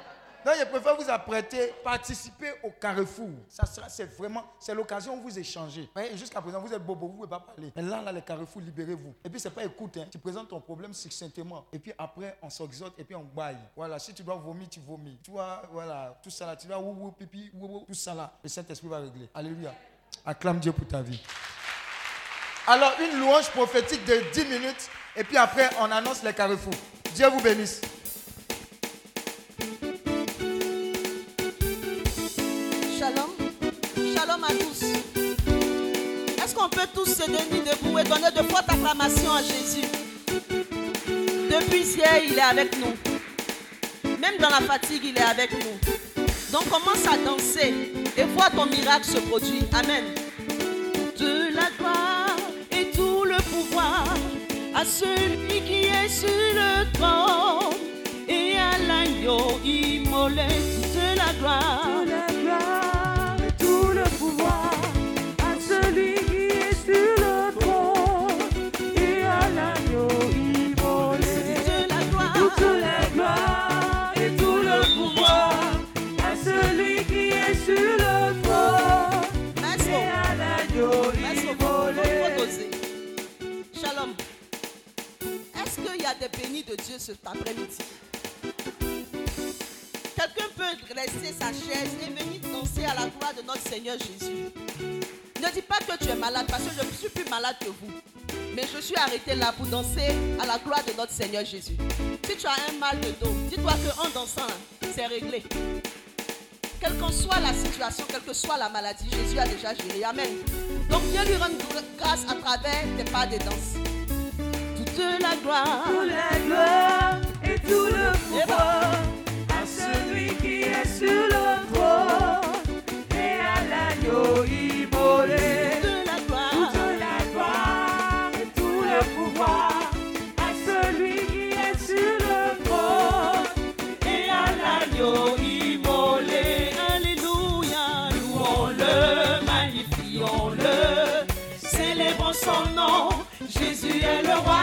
Non, je préfère vous apprêter, participer au carrefour. Ça c'est vraiment, c'est l'occasion où vous échangez. Jusqu'à présent, vous êtes bobo, vous ne pouvez pas parler. Mais là, là, les carrefours, libérez-vous. Et puis, c'est pas écoute, hein. tu présentes ton problème succinctement. Et puis après, on s'exhorte et puis on baille. Voilà, si tu dois vomir, tu vomis. Tu vois, voilà, tout ça là, tu dois ou, ou, pipi, ou, tout ça là. Le Saint-Esprit va régler. Alléluia. Acclame Dieu pour ta vie. Alors, une louange prophétique de 10 minutes. Et puis après, on annonce les carrefours. Dieu vous bénisse. Qu'on peut tous se tenir debout et donner de fortes acclamations à Jésus Depuis hier, il est avec nous. Même dans la fatigue, il est avec nous. Donc commence à danser et vois ton miracle se produire. Amen. Toute la gloire et tout le pouvoir à celui qui est sur le trône et à l'agneau immolé toute la gloire. Dieu cet après-midi. Quelqu'un peut rester sa chaise et venir danser à la gloire de notre Seigneur Jésus. Ne dis pas que tu es malade parce que je ne suis plus malade que vous. Mais je suis arrêté là pour danser à la gloire de notre Seigneur Jésus. Si tu as un mal de dos, dis-toi qu'en dansant, c'est réglé. Quelle que soit la situation, quelle que soit la maladie, Jésus a déjà géré. Amen. Donc viens lui rendre grâce à travers tes pas de danse toute la gloire, toute la gloire et tout le pouvoir. À celui qui est sur le trône et à l'agneau immolé. Toute la gloire, toute la gloire et tout le pouvoir. À celui qui est sur le trône et à l'agneau immolé. Alléluia, louons-le, magnifions-le, célébrons son nom. Jésus est le roi